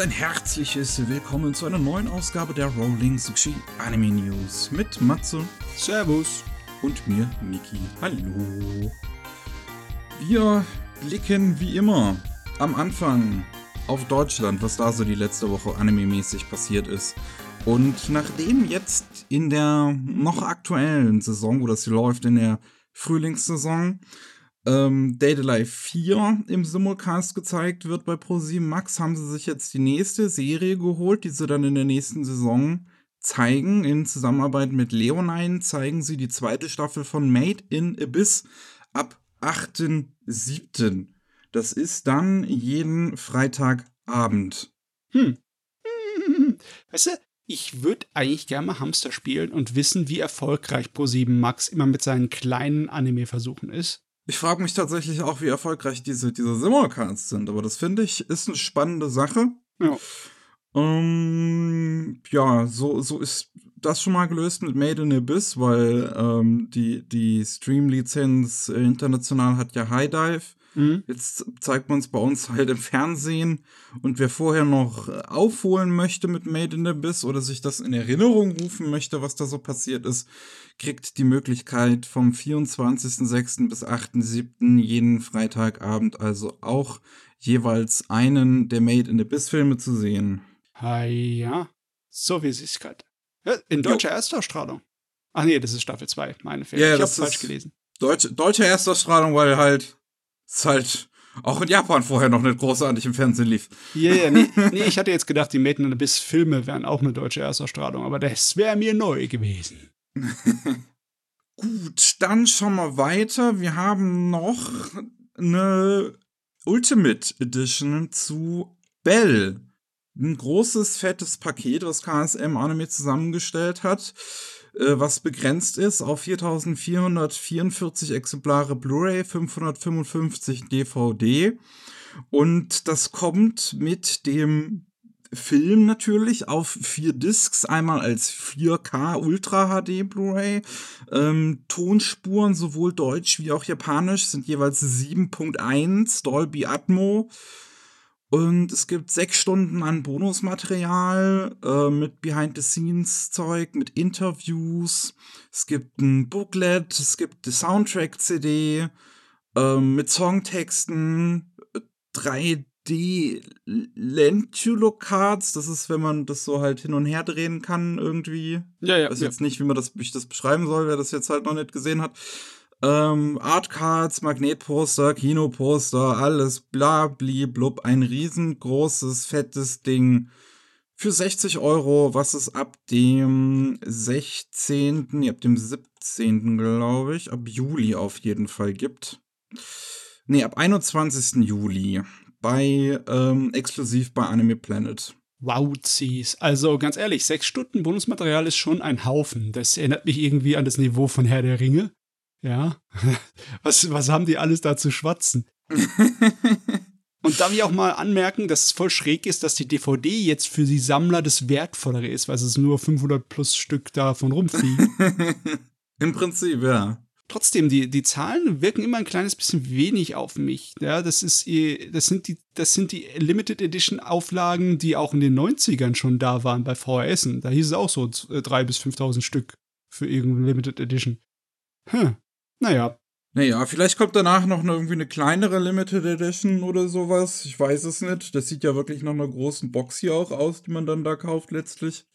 ein herzliches Willkommen zu einer neuen Ausgabe der Rolling Sushi Anime News mit Matze. Servus. Und mir, Niki. Hallo. Wir blicken wie immer am Anfang auf Deutschland, was da so die letzte Woche anime-mäßig passiert ist. Und nachdem jetzt in der noch aktuellen Saison, wo das hier läuft, in der Frühlingssaison, ähm, Data Life 4 im Simulcast gezeigt wird bei ProSieben Max, haben sie sich jetzt die nächste Serie geholt, die sie dann in der nächsten Saison zeigen. In Zusammenarbeit mit Leonine zeigen sie die zweite Staffel von Made in Abyss ab 8.7. Das ist dann jeden Freitagabend. Hm. Weißt du, ich würde eigentlich gerne mal Hamster spielen und wissen, wie erfolgreich Pro7 Max immer mit seinen kleinen Anime-Versuchen ist. Ich frage mich tatsächlich auch, wie erfolgreich diese, diese Simulcasts sind, aber das finde ich ist eine spannende Sache. Ja. Ähm, ja, so, so ist das schon mal gelöst mit Made in Abyss, weil ähm, die, die Stream-Lizenz international hat ja High Dive. Mhm. Jetzt zeigt man es bei uns halt im Fernsehen. Und wer vorher noch aufholen möchte mit Made in Abyss oder sich das in Erinnerung rufen möchte, was da so passiert ist, kriegt die Möglichkeit vom 24.06. bis 8.07. jeden Freitagabend also auch jeweils einen der Made in Abyss Filme zu sehen. Ah, ja, so wie es gerade. In deutscher jo. Erstausstrahlung. Ach nee, das ist Staffel 2, meine Fehler. Ja, ich hab's falsch gelesen. Deutsche, deutsche Erstausstrahlung, weil halt es halt auch in Japan vorher noch nicht großartig im Fernsehen lief. Ja, yeah, nee, nee, ich hatte jetzt gedacht, die Made in Abyss Filme wären auch eine deutsche Erstausstrahlung, aber das wäre mir neu gewesen. Gut, dann schauen wir weiter. Wir haben noch eine Ultimate Edition zu Bell. Ein großes, fettes Paket, was KSM Anime zusammengestellt hat, was begrenzt ist auf 4444 Exemplare Blu-ray, 555 DVD. Und das kommt mit dem Film natürlich auf vier Discs, einmal als 4K Ultra HD Blu-ray. Ähm, Tonspuren sowohl deutsch wie auch japanisch sind jeweils 7.1 Dolby Atmo. Und es gibt sechs Stunden an Bonusmaterial äh, mit Behind-the-Scenes-Zeug, mit Interviews. Es gibt ein Booklet, es gibt die Soundtrack-CD äh, mit Songtexten, 3 die Lentulo-Cards, das ist, wenn man das so halt hin und her drehen kann irgendwie. Ja, ja. Ich weiß ja. jetzt nicht, wie man das, ich das beschreiben soll, wer das jetzt halt noch nicht gesehen hat. Ähm, Artcards, Magnetposter, Kinoposter, alles bla bli blub. Ein riesengroßes, fettes Ding für 60 Euro, was es ab dem 16., nee, ab dem 17. glaube ich, ab Juli auf jeden Fall gibt. Nee, ab 21. Juli bei ähm, exklusiv bei Anime Planet. Wow, Wowzies. Also ganz ehrlich, sechs Stunden Bonusmaterial ist schon ein Haufen. Das erinnert mich irgendwie an das Niveau von Herr der Ringe. Ja. Was, was haben die alles da zu schwatzen? Und darf ich auch mal anmerken, dass es voll schräg ist, dass die DVD jetzt für die Sammler das Wertvollere ist, weil es nur 500 plus Stück davon rumfliegen. Im Prinzip, ja trotzdem, die, die Zahlen wirken immer ein kleines bisschen wenig auf mich. Ja, das ist, das sind die, das sind die Limited Edition Auflagen, die auch in den 90ern schon da waren bei VHS. Da hieß es auch so 3.000 bis 5.000 Stück für irgendeine Limited Edition. Hm. Naja. Naja, vielleicht kommt danach noch eine, irgendwie eine kleinere Limited Edition oder sowas. Ich weiß es nicht. Das sieht ja wirklich nach einer großen Box hier auch aus, die man dann da kauft letztlich.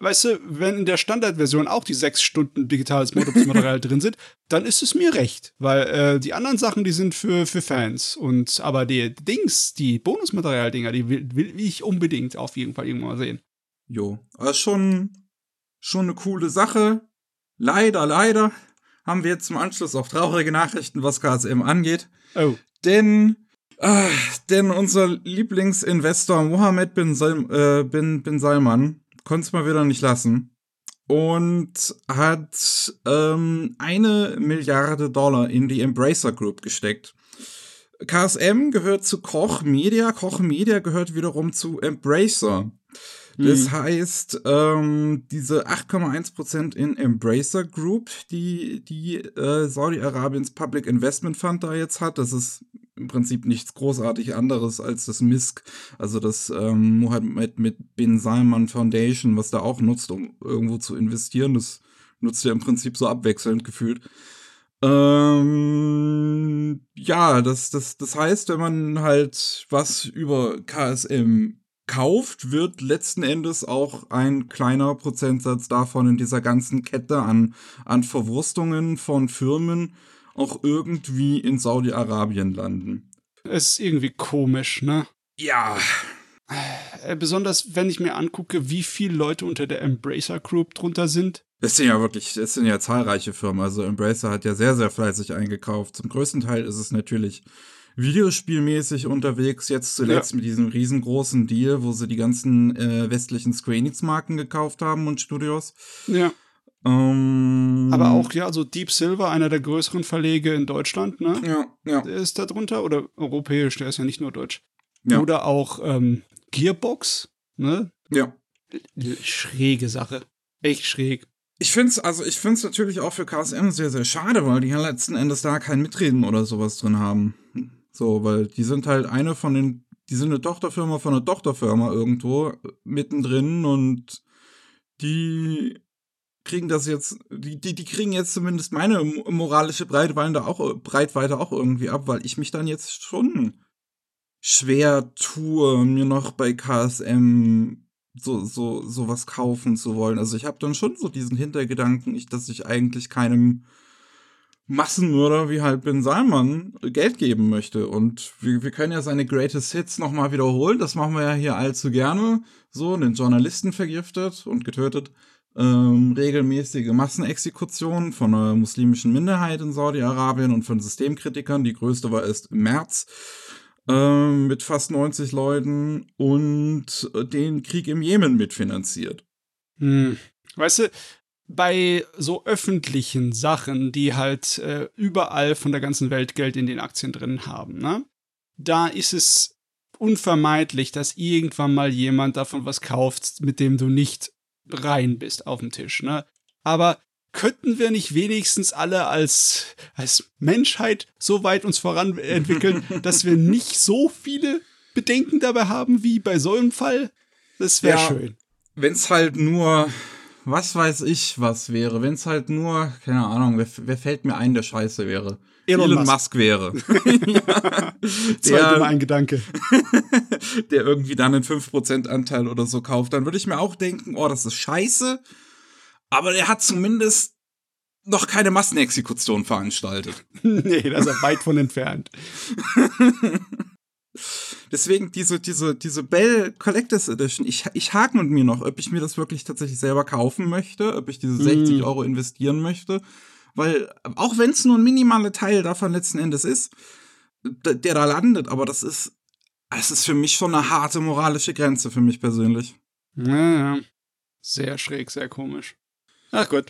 Weißt du, wenn in der Standardversion auch die sechs Stunden digitales Modus-Material drin sind, dann ist es mir recht. Weil äh, die anderen Sachen, die sind für, für Fans. Und aber die Dings, die Bonusmaterial-Dinger, die will, will ich unbedingt auf jeden Fall irgendwann mal sehen. Jo, aber schon, schon eine coole Sache. Leider, leider haben wir jetzt zum Anschluss auch traurige Nachrichten, was KSM angeht. Oh. Denn äh, denn unser Lieblingsinvestor Mohammed bin, Sal äh, bin, bin Salman konnte es mal wieder nicht lassen und hat ähm, eine Milliarde Dollar in die Embracer Group gesteckt. KSM gehört zu Koch Media, Koch Media gehört wiederum zu Embracer. Das Hm. heißt, ähm, diese 8,1% in Embracer Group, die, die äh, Saudi-Arabiens Public Investment Fund da jetzt hat, das ist im Prinzip nichts großartig anderes als das MISC, also das ähm, Mohammed mit Bin Salman Foundation, was da auch nutzt, um irgendwo zu investieren. Das nutzt ja im Prinzip so abwechselnd gefühlt. Ähm, ja, das, das, das heißt, wenn man halt was über KSM kauft, wird letzten Endes auch ein kleiner Prozentsatz davon in dieser ganzen Kette an, an Verwurstungen von Firmen auch irgendwie in Saudi-Arabien landen. Es ist irgendwie komisch, ne? Ja, Äh, besonders wenn ich mir angucke, wie viele Leute unter der Embracer Group drunter sind. Das sind ja wirklich, das sind ja zahlreiche Firmen. Also Embracer hat ja sehr, sehr fleißig eingekauft. Zum größten Teil ist es natürlich videospielmäßig unterwegs. Jetzt zuletzt Ja. mit diesem riesengroßen Deal, wo sie die ganzen äh, westlichen Square Enix-Marken gekauft haben und Studios. Ja. Ähm, Aber auch, ja, so Deep Silver, einer der größeren Verlege in Deutschland, ne? Ja, ja. Der ist da drunter. Oder europäisch, der ist ja nicht nur deutsch. Ja. Oder auch ähm, Gearbox, ne? ja. Schräge Sache. Echt schräg. Ich finde es also ich find's natürlich auch für KSM sehr, sehr schade, weil die ja letzten Endes da kein Mitreden oder sowas drin haben. So, weil die sind halt eine von den, die sind eine Tochterfirma von einer Tochterfirma irgendwo äh, mittendrin und die kriegen das jetzt, die, die, die kriegen jetzt zumindest meine mo- moralische Breitweite auch, Breitweite auch irgendwie ab, weil ich mich dann jetzt schon schwer tue, mir noch bei KSM so, so, sowas kaufen zu wollen. Also ich habe dann schon so diesen Hintergedanken, ich, dass ich eigentlich keinem Massenmörder wie halt Ben Salman Geld geben möchte. Und wir, wir können ja seine Greatest Hits nochmal wiederholen. Das machen wir ja hier allzu gerne. So, den Journalisten vergiftet und getötet. Ähm, regelmäßige Massenexekutionen von einer muslimischen Minderheit in Saudi-Arabien und von Systemkritikern. Die größte war erst im März ähm, mit fast 90 Leuten und äh, den Krieg im Jemen mitfinanziert. Hm. Weißt du, bei so öffentlichen Sachen, die halt äh, überall von der ganzen Welt Geld in den Aktien drin haben, ne? Da ist es unvermeidlich, dass irgendwann mal jemand davon was kauft, mit dem du nicht rein bist auf dem Tisch, ne? Aber könnten wir nicht wenigstens alle als, als Menschheit so weit uns voran entwickeln, dass wir nicht so viele Bedenken dabei haben wie bei so einem Fall? Das wäre Ja. schön. Wenn es halt nur, was weiß ich, was wäre, wenn es halt nur, keine Ahnung, wer, wer fällt mir ein, der scheiße wäre? Elon Musk. Musk wäre. ja, Zweite Mal der, ein Gedanke. der irgendwie dann einen 5% Anteil oder so kauft, dann würde ich mir auch denken, oh, das ist scheiße, aber der hat zumindest noch keine Massenexekution veranstaltet. nee, da ist er weit von entfernt. Deswegen diese, diese, diese Bell Collectors Edition, ich, ich hake mit mir noch, ob ich mir das wirklich tatsächlich selber kaufen möchte, ob ich diese 60 Mm. Euro investieren möchte. Weil, auch wenn es nur ein minimaler Teil davon letzten Endes ist, d- der da landet, aber das ist, es ist für mich schon eine harte moralische Grenze für mich persönlich. Ja, ja. Sehr schräg, sehr komisch. Ach gut.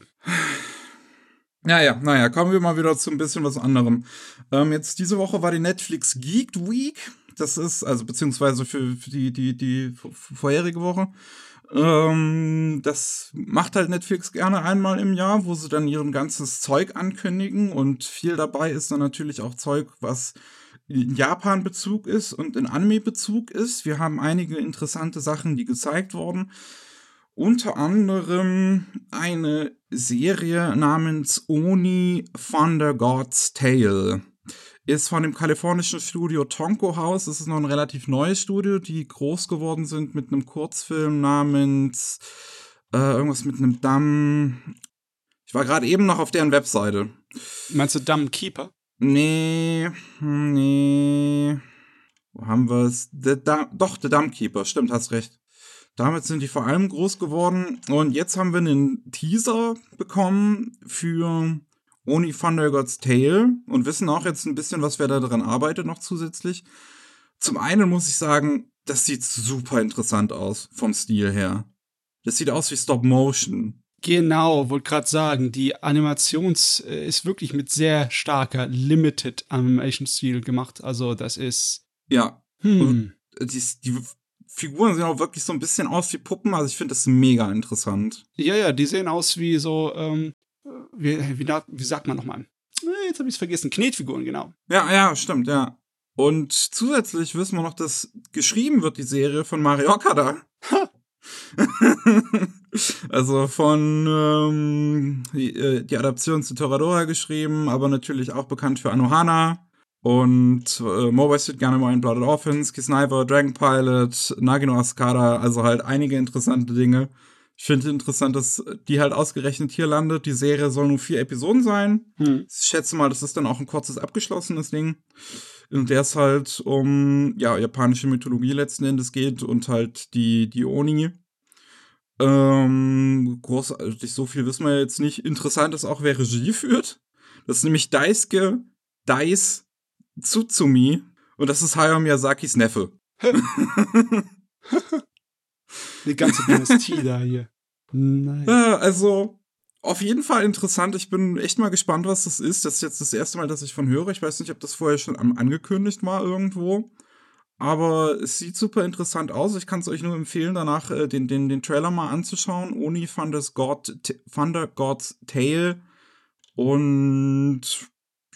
Naja, naja, kommen wir mal wieder zu ein bisschen was anderem. Ähm, jetzt diese Woche war die Netflix Geek Week. Das ist, also beziehungsweise für, für die, die, die vorherige Woche. Ähm, das macht halt Netflix gerne einmal im Jahr, wo sie dann ihren ganzes Zeug ankündigen. Und viel dabei ist dann natürlich auch Zeug, was in Japan-Bezug ist und in Anime-Bezug ist. Wir haben einige interessante Sachen, die gezeigt wurden. Unter anderem eine Serie namens Oni Thunder God's Tale. Ist von dem kalifornischen Studio Tonko House. Das ist noch ein relativ neues Studio, die groß geworden sind mit einem Kurzfilm namens äh, irgendwas mit einem Damm. Ich war gerade eben noch auf deren Webseite. Meinst du Dumb Keeper? Nee, hm, nee. Wo haben wir es? Doch, The Dumpkeeper, stimmt, hast recht. Damit sind die vor allem groß geworden. Und jetzt haben wir einen Teaser bekommen für Oni Thunder God's Tale und wissen auch jetzt ein bisschen, was wer da dran arbeitet, noch zusätzlich. Zum einen muss ich sagen, das sieht super interessant aus, vom Stil her. Das sieht aus wie Stop Motion. Genau, wollte gerade sagen, die Animations äh, ist wirklich mit sehr starker Limited Animation Stil gemacht. Also das ist Ja, hm, die, die Figuren sehen auch wirklich so ein bisschen aus wie Puppen. Also ich finde das mega interessant. Ja, ja, die sehen aus wie so, ähm, wie, wie, wie sagt man nochmal? Jetzt habe ich es vergessen. Knetfiguren, genau. Ja, ja, stimmt, ja. Und zusätzlich wissen wir noch, dass geschrieben wird die Serie von Mario Okada. also von ähm, die, äh, die Adaption zu Toradora geschrieben, aber natürlich auch bekannt für Anohana und äh, Mobile Suit Gundam in Blooded Orphans, Kisniper, Dragon Pilot, Nagino Ascada, also halt einige interessante Dinge. Ich finde interessant, dass die halt ausgerechnet hier landet. Die Serie soll nur vier Episoden sein. Hm. Ich schätze mal, das ist dann auch ein kurzes, abgeschlossenes Ding. In der es halt um ja, japanische Mythologie letzten Endes geht und halt die, die Oni. Ähm, großartig, so viel wissen wir jetzt nicht. Interessant ist auch, wer Regie führt. Das ist nämlich Daisuke Dais Tsutsumi. Und das ist Hayao Miyazakis Neffe. Die ganze Dynastie da hier. Nein. Also, auf jeden Fall interessant. Ich bin echt mal gespannt, was das ist. Das ist jetzt das erste Mal, dass ich von höre. Ich weiß nicht, ob das vorher schon angekündigt war irgendwo. Aber es sieht super interessant aus. Ich kann es euch nur empfehlen, danach äh, den, den, den Trailer mal anzuschauen. Oni Thunder's God, Thunder God's Tale. Und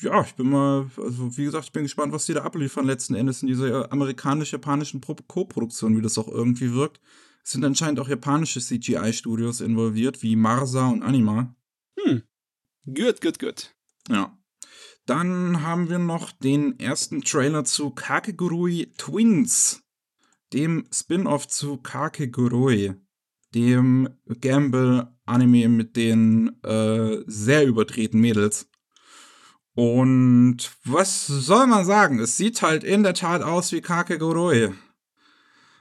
ja, ich bin mal, also wie gesagt, ich bin gespannt, was die da abliefern letzten Endes in dieser amerikanisch-japanischen Co-Produktion, wie das auch irgendwie wirkt. Es sind anscheinend auch japanische CGI-Studios involviert, wie Marsa und Anima. Hm. Gut, gut, gut. Ja. Dann haben wir noch den ersten Trailer zu Kakegurui Twins, dem Spin-off zu Kakegurui, dem Gamble-Anime mit den äh, sehr überdrehten Mädels. Und was soll man sagen? Es sieht halt in der Tat aus wie Kakegurui.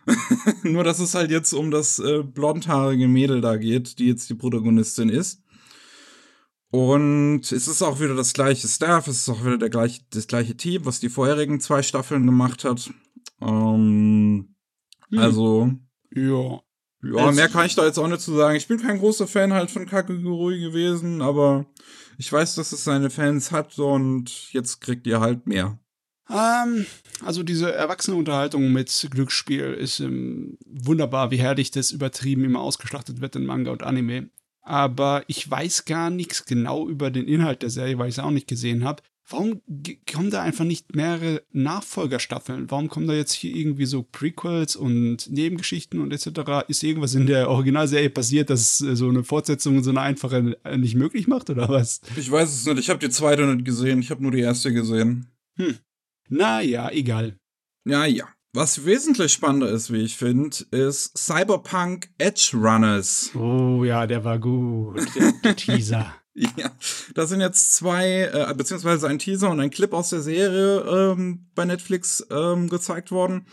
Nur, dass es halt jetzt um das äh, blondhaarige Mädel da geht, die jetzt die Protagonistin ist. Und es ist auch wieder das gleiche Staff, es ist auch wieder der gleiche, das gleiche Team, was die vorherigen zwei Staffeln gemacht hat. Ähm, hm. Also. Ja. Ja, mehr kann ich da jetzt auch nicht zu sagen. Ich bin kein großer Fan halt von Kakegurui gewesen, aber ich weiß, dass es seine Fans hat und jetzt kriegt ihr halt mehr. Ähm, also diese Erwachsenenunterhaltung mit Glücksspiel ist ähm, wunderbar, wie herrlich das übertrieben immer ausgeschlachtet wird in Manga und Anime. Aber ich weiß gar nichts genau über den Inhalt der Serie, weil ich es auch nicht gesehen habe. Warum kommen da einfach nicht mehrere Nachfolgerstaffeln? Warum kommen da jetzt hier irgendwie so Prequels und Nebengeschichten und etc.? Ist irgendwas in der Originalserie passiert, dass äh, so eine Fortsetzung so eine einfache äh, nicht möglich macht oder was? Ich weiß es nicht. Ich habe die zweite nicht gesehen. Ich habe nur die erste gesehen. Hm. Naja, egal. Ja, ja. Was wesentlich spannender ist, wie ich finde, ist Cyberpunk Edge Runners. Oh ja, der war gut. Der, der Teaser. Ja, da sind jetzt zwei, äh, beziehungsweise ein Teaser und ein Clip aus der Serie ähm, bei Netflix ähm, gezeigt worden.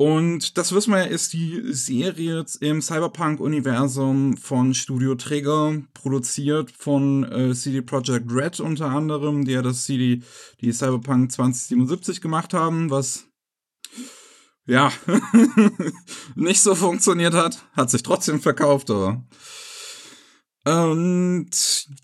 Und das wissen wir ist die Serie im Cyberpunk-Universum von Studio Trigger, produziert von äh, CD Projekt Red unter anderem, die ja das CD, die Cyberpunk 2077 gemacht haben, was ja nicht so funktioniert hat, hat sich trotzdem verkauft, aber und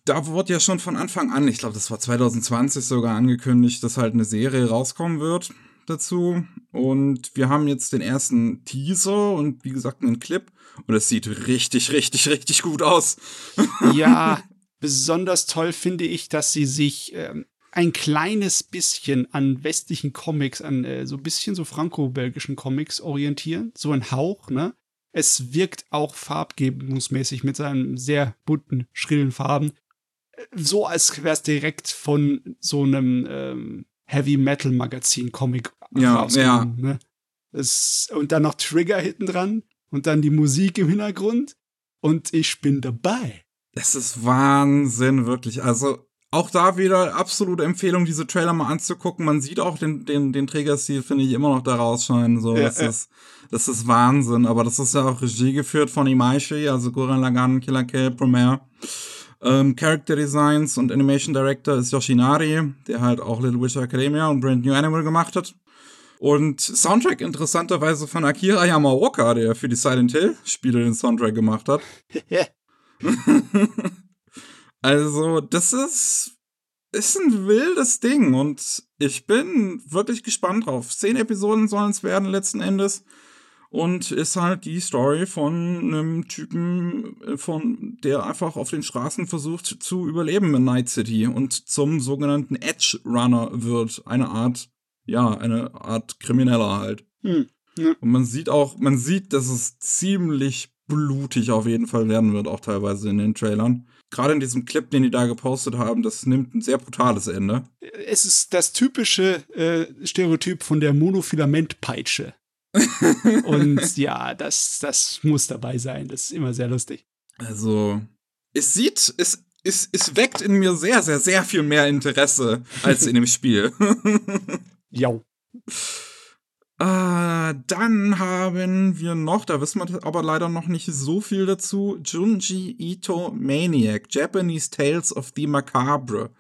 da wurde ja schon von Anfang an, ich glaube, das war 2020 sogar angekündigt, dass halt eine Serie rauskommen wird dazu. Und wir haben jetzt den ersten Teaser und wie gesagt einen Clip. Und es sieht richtig, richtig, richtig gut aus. Ja, besonders toll finde ich, dass sie sich ähm, ein kleines bisschen an westlichen Comics, an äh, so ein bisschen so franco-belgischen Comics orientieren. So ein Hauch, ne? Es wirkt auch farbgebungsmäßig mit seinen sehr bunten, schrillen Farben. So als wäre es direkt von so einem ähm, Heavy Metal Magazin Comic ja, ja. Ne? Es, und dann noch Trigger hinten dran und dann die Musik im Hintergrund und ich bin dabei. Das ist Wahnsinn, wirklich. Also auch da wieder absolute Empfehlung, diese Trailer mal anzugucken. Man sieht auch den, den, den Trägerstil, finde ich, immer noch da rausscheinen. So, ja, das, ja. Ist, das ist Wahnsinn. Aber das ist ja auch Regie geführt von Imaishi, also Gurren Lagann, Killer Kill, Promare. Ähm, Character Designs und Animation Director ist Yoshinari, der halt auch Little Witch Academia und Brand New Animal gemacht hat. Und Soundtrack interessanterweise von Akira Yamaoka, der für die Silent Hill Spiele den Soundtrack gemacht hat. Also, das ist, ist ein wildes Ding und ich bin wirklich gespannt drauf. Zehn Episoden sollen es werden letzten Endes. Und ist halt die Story von einem Typen, äh, von der einfach auf den Straßen versucht zu überleben in Night City und zum sogenannten Edge Runner wird, eine Art, ja, eine Art Krimineller halt. Hm. Ja. Und man sieht auch, man sieht, dass es ziemlich blutig auf jeden Fall werden wird, auch teilweise in den Trailern. Gerade in diesem Clip, den die da gepostet haben, das nimmt ein sehr brutales Ende. Es ist das typische äh, Stereotyp von der Monofilamentpeitsche. Und ja, das, das muss dabei sein. Das ist immer sehr lustig. Also, es sieht, es, es, es weckt in mir sehr, sehr, sehr viel mehr Interesse als in dem Spiel. ja. Äh, dann haben wir noch, da wissen wir aber leider noch nicht so viel dazu, Junji Ito Maniac, Japanese Tales of the Macabre.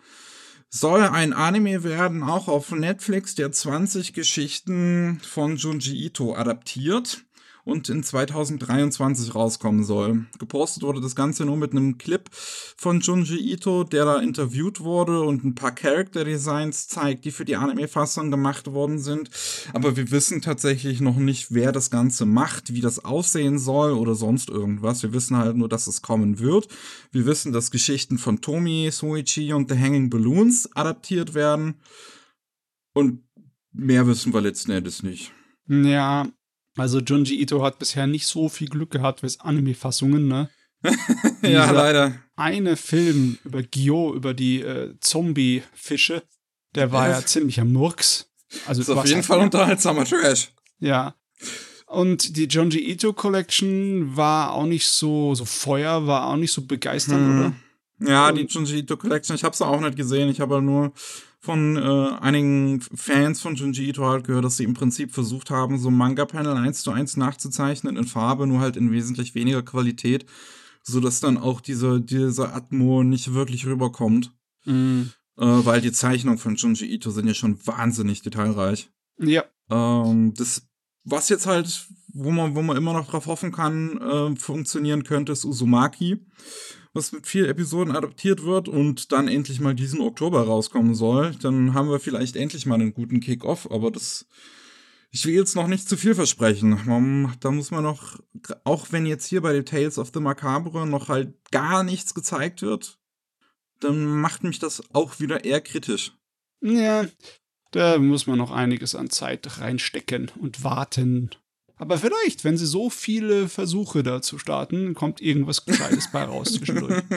Soll ein Anime werden, auch auf Netflix, der 20 Geschichten von Junji Ito adaptiert und in 2023 rauskommen soll. Gepostet wurde das Ganze nur mit einem Clip von Junji Ito, der da interviewt wurde und ein paar Character Designs zeigt, die für die Anime-Fassung gemacht worden sind. Aber wir wissen tatsächlich noch nicht, wer das Ganze macht, wie das aussehen soll oder sonst irgendwas. Wir wissen halt nur, dass es kommen wird. Wir wissen, dass Geschichten von Tomi, Soichi und The Hanging Balloons adaptiert werden. Und mehr wissen wir letzten Endes nicht. Ja, also Junji Ito hat bisher nicht so viel Glück gehabt mit Anime-Fassungen, ne? ja, leider. Eine Film über Gyo, über die äh, Zombie-Fische, der war ja, ziemlicher Murks. Also ist auf jeden Fall unterhaltsamer Trash. Ja. Und die Junji Ito Collection war auch nicht so, so Feuer, war auch nicht so begeisternd, hm. oder? Ja, die Junji Ito Collection, ich habe sie auch nicht gesehen. Ich habe nur von äh, einigen Fans von Junji Ito halt gehört, dass sie im Prinzip versucht haben, so Manga-Panel eins zu eins nachzuzeichnen in Farbe, nur halt in wesentlich weniger Qualität, so dass dann auch diese, diese Atmo nicht wirklich rüberkommt. Mhm. Äh, weil die Zeichnungen von Junji Ito sind ja schon wahnsinnig detailreich. Ja. Ähm, das, was jetzt halt, wo man, wo man immer noch drauf hoffen kann, äh, funktionieren könnte, ist Uzumaki was mit vier Episoden adaptiert wird und dann endlich mal diesen Oktober rauskommen soll, dann haben wir vielleicht endlich mal einen guten Kick-Off, aber das. Ich will jetzt noch nicht zu viel versprechen. Da muss man noch, auch wenn jetzt hier bei den Tales of the Macabre noch halt gar nichts gezeigt wird, dann macht mich das auch wieder eher kritisch. Ja, da muss man noch einiges an Zeit reinstecken und warten. Aber vielleicht, wenn sie so viele Versuche dazu starten, kommt irgendwas Gescheites bei raus zwischendurch.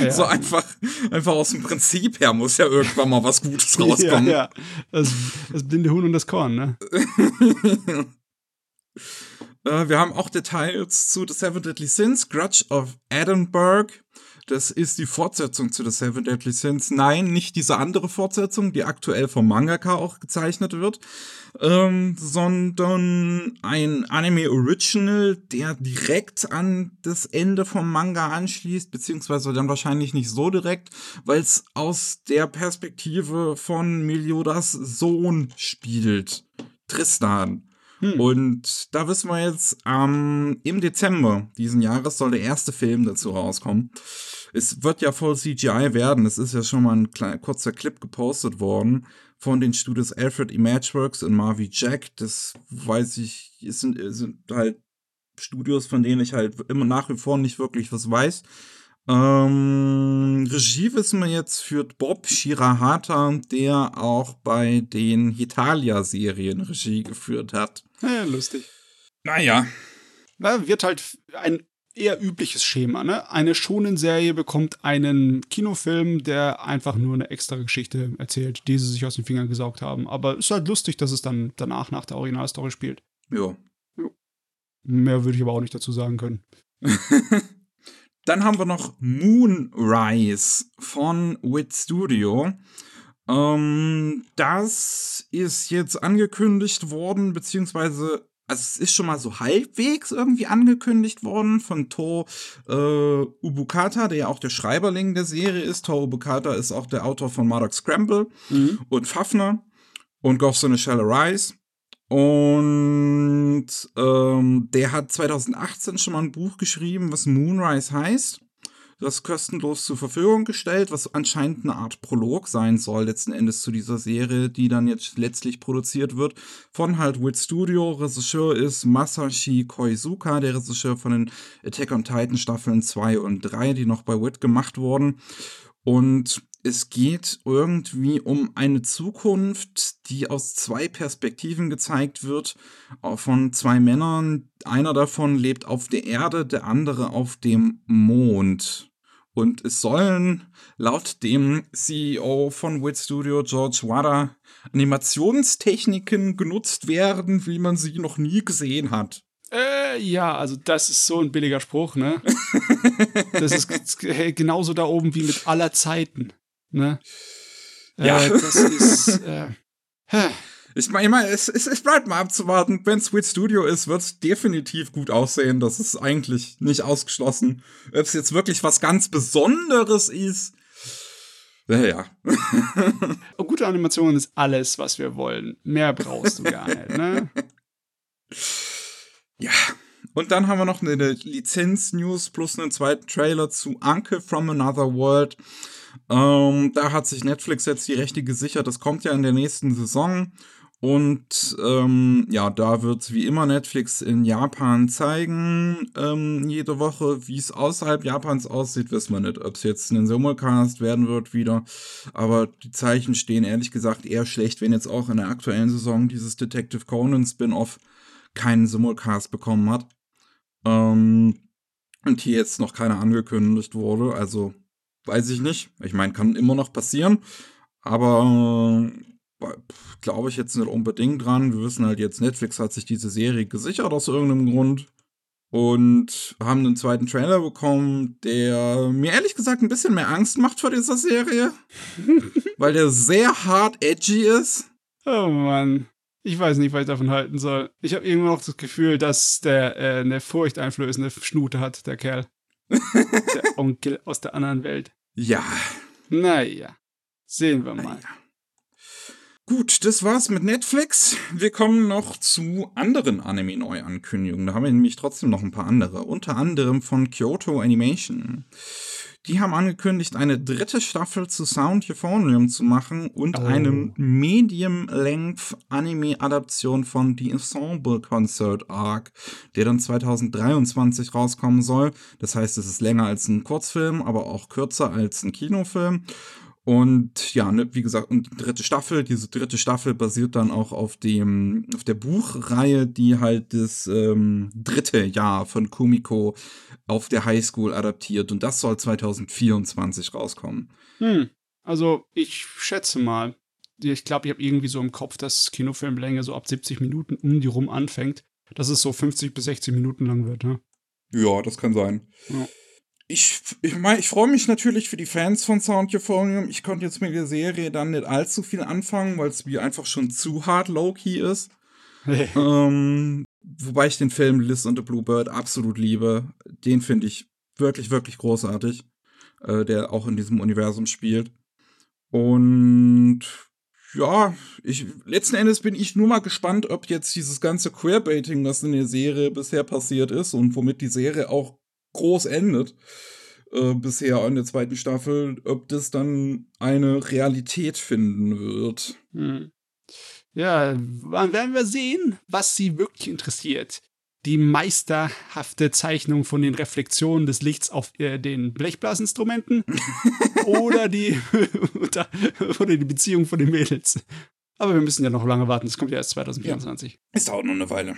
Ja. So einfach, einfach aus dem Prinzip her muss ja irgendwann mal was Gutes rauskommen. Ja, ja. Das, das blinde Huhn und das Korn, ne? Äh, wir haben auch Details zu The Seven Deadly Sins, Grudge of Edinburgh. Das ist die Fortsetzung zu The Seven Deadly Sins. Nein, nicht diese andere Fortsetzung, die aktuell vom Mangaka auch gezeichnet wird, ähm, sondern ein Anime Original, der direkt an das Ende vom Manga anschließt, beziehungsweise dann wahrscheinlich nicht so direkt, weil es aus der Perspektive von Meliodas Sohn spielt. Tristan. Hm. Und da wissen wir jetzt, ähm, im Dezember diesen Jahres soll der erste Film dazu rauskommen. Es wird ja voll CGI werden. Es ist ja schon mal ein kleiner, kurzer Clip gepostet worden von den Studios Alfred Imageworks und Marvy Jack. Das weiß ich, es sind, es sind halt Studios, von denen ich halt immer nach wie vor nicht wirklich was weiß. Ähm, Regie wissen wir jetzt führt Bob Shirahata, der auch bei den Hitalia-Serien Regie geführt hat. Ja, lustig. Naja. Da wird halt ein eher übliches Schema, ne? Eine Shonen-Serie bekommt einen Kinofilm, der einfach nur eine extra Geschichte erzählt, die sie sich aus den Fingern gesaugt haben. Aber ist halt lustig, dass es dann danach nach der Originalstory spielt. Ja. Mehr würde ich aber auch nicht dazu sagen können. Dann haben wir noch Moonrise von Wit Studio. Ähm, das ist jetzt angekündigt worden, beziehungsweise also es ist schon mal so halbwegs irgendwie angekündigt worden von To äh, Ubukata, der ja auch der Schreiberling der Serie ist. To Ubukata ist auch der Autor von Murdoch Scramble mhm. und Fafner und Ghost in a Shell Arise. Und ähm, der hat 2018 schon mal ein Buch geschrieben, was Moonrise heißt. Das kostenlos zur Verfügung gestellt, was anscheinend eine Art Prolog sein soll, letzten Endes zu dieser Serie, die dann jetzt letztlich produziert wird von halt Wit Studio. Regisseur ist Masashi Koizuka, der Regisseur von den Attack on Titan Staffeln 2 und 3, die noch bei Wit gemacht wurden. Und es geht irgendwie um eine Zukunft, die aus zwei Perspektiven gezeigt wird, von zwei Männern. Einer davon lebt auf der Erde, der andere auf dem Mond. Und es sollen laut dem CEO von Wit Studio, George Wada, Animationstechniken genutzt werden, wie man sie noch nie gesehen hat. Äh, ja, also das ist so ein billiger Spruch, ne? das ist genauso da oben wie mit aller Zeiten. Ne? Ja. Äh, das ist. Äh, ich meine, es, es, es bleibt mal abzuwarten. Wenn Sweet Studio ist, wird es definitiv gut aussehen. Das ist eigentlich nicht ausgeschlossen. Ob es jetzt wirklich was ganz Besonderes ist. Naja. Oh, gute Animation ist alles, was wir wollen. Mehr brauchst du gar nicht, ne? Ja. Und dann haben wir noch eine Lizenz-News plus einen zweiten Trailer zu Uncle from Another World. Ähm, da hat sich Netflix jetzt die Rechte gesichert. Das kommt ja in der nächsten Saison. Und ähm, ja, da wird wie immer Netflix in Japan zeigen, ähm, jede Woche. Wie es außerhalb Japans aussieht, wissen wir nicht. Ob es jetzt ein Simulcast werden wird wieder. Aber die Zeichen stehen ehrlich gesagt eher schlecht, wenn jetzt auch in der aktuellen Saison dieses Detective Conan Spin-off keinen Simulcast bekommen hat. Ähm, und hier jetzt noch keiner angekündigt wurde. Also weiß ich nicht. Ich meine, kann immer noch passieren. Aber äh, glaube ich jetzt nicht unbedingt dran. Wir wissen halt jetzt, Netflix hat sich diese Serie gesichert aus irgendeinem Grund. Und haben einen zweiten Trailer bekommen, der mir ehrlich gesagt ein bisschen mehr Angst macht vor dieser Serie. weil der sehr hart edgy ist. Oh Mann. Ich weiß nicht, was ich davon halten soll. Ich habe irgendwo noch das Gefühl, dass der äh, eine furchteinflößende Schnute hat, der Kerl. der Onkel aus der anderen Welt. Ja. Naja, sehen wir mal. Naja. Gut, das war's mit Netflix. Wir kommen noch zu anderen Anime-Neuankündigungen. Da haben wir nämlich trotzdem noch ein paar andere. Unter anderem von Kyoto Animation. Die haben angekündigt, eine dritte Staffel zu Sound Euphonium zu machen und oh. eine Medium-Length-Anime-Adaption von The Ensemble Concert Arc, der dann 2023 rauskommen soll. Das heißt, es ist länger als ein Kurzfilm, aber auch kürzer als ein Kinofilm. Und ja, ne, wie gesagt, und die dritte Staffel, diese dritte Staffel basiert dann auch auf dem, auf der Buchreihe, die halt das ähm, dritte Jahr von Kumiko auf der Highschool adaptiert. Und das soll 2024 rauskommen. Hm. Also, ich schätze mal, ich glaube, ich habe irgendwie so im Kopf, dass Kinofilmlänge so ab 70 Minuten um die rum anfängt, dass es so 50 bis 60 Minuten lang wird, ne? Ja, das kann sein. Ja ich, ich meine, ich freue mich natürlich für die Fans von Sound Euphonium. Ich konnte jetzt mit der Serie dann nicht allzu viel anfangen, weil es mir einfach schon zu hart low-key ist. ähm, wobei ich den Film Liz und the Bluebird absolut liebe. Den finde ich wirklich, wirklich großartig. Äh, der auch in diesem Universum spielt. Und ja, ich, letzten Endes bin ich nur mal gespannt, ob jetzt dieses ganze Queerbaiting, was in der Serie bisher passiert ist und womit die Serie auch groß endet, äh, bisher in der zweiten Staffel, ob das dann eine Realität finden wird. Hm. Ja, dann werden wir sehen, was sie wirklich interessiert. Die meisterhafte Zeichnung von den Reflexionen des Lichts auf äh, den Blechblasinstrumenten oder, die, oder die Beziehung von den Mädels. Aber wir müssen ja noch lange warten, das kommt ja erst 2024. Ja, es dauert noch eine Weile.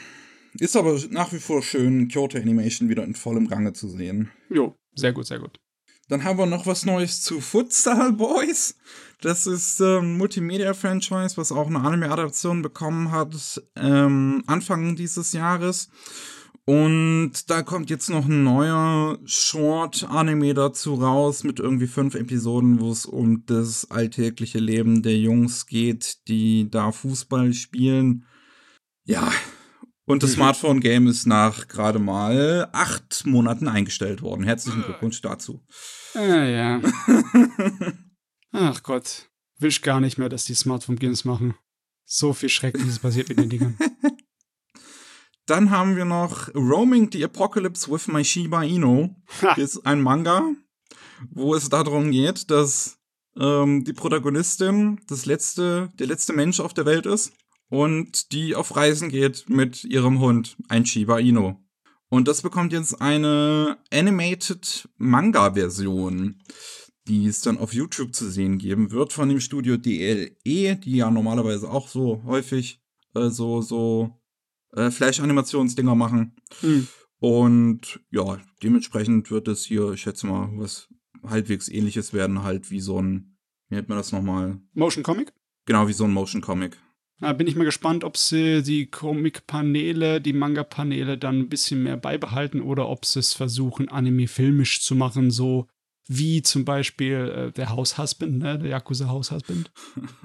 Ist aber nach wie vor schön, Kyoto Animation wieder in vollem Gange zu sehen. Jo, sehr gut, sehr gut. Dann haben wir noch was Neues zu Futsal Boys. Das ist ein ähm, Multimedia-Franchise, was auch eine Anime-Adaption bekommen hat, ähm, Anfang dieses Jahres. Und da kommt jetzt noch ein neuer Short-Anime dazu raus mit irgendwie fünf Episoden, wo es um das alltägliche Leben der Jungs geht, die da Fußball spielen. Ja, und das mhm. Smartphone-Game ist nach gerade mal acht Monaten eingestellt worden. Herzlichen Glückwunsch dazu. Ah, ja. Ach Gott. Will ich gar nicht mehr, dass die Smartphone-Games machen. So viel Schreckliches passiert mit den Dingern. Dann haben wir noch Roaming the Apocalypse with My Shiba Inu. Ha. Ist ein Manga. wo es darum geht, dass ähm, die Protagonistin das letzte, der letzte Mensch auf der Welt ist und die auf Reisen geht mit ihrem Hund, ein Shiba Inu. Und das bekommt jetzt eine Animated Manga-Version, die es dann auf YouTube zu sehen geben wird von dem Studio DLE, die ja normalerweise auch so häufig äh, so, so äh, Flash-Animationsdinger machen. Mhm. Und ja, dementsprechend wird es hier, ich schätze mal, was halbwegs ähnliches werden, halt wie so ein, wie nennt man das nochmal? Motion Comic? Genau, wie so ein Motion Comic. Da bin ich mal gespannt, ob sie die Comic-Paneele, die Manga-Paneele dann ein bisschen mehr beibehalten oder ob sie es versuchen, anime-filmisch zu machen, so wie zum Beispiel äh, der House-Husband, ne, der Yakuza-House-Husband.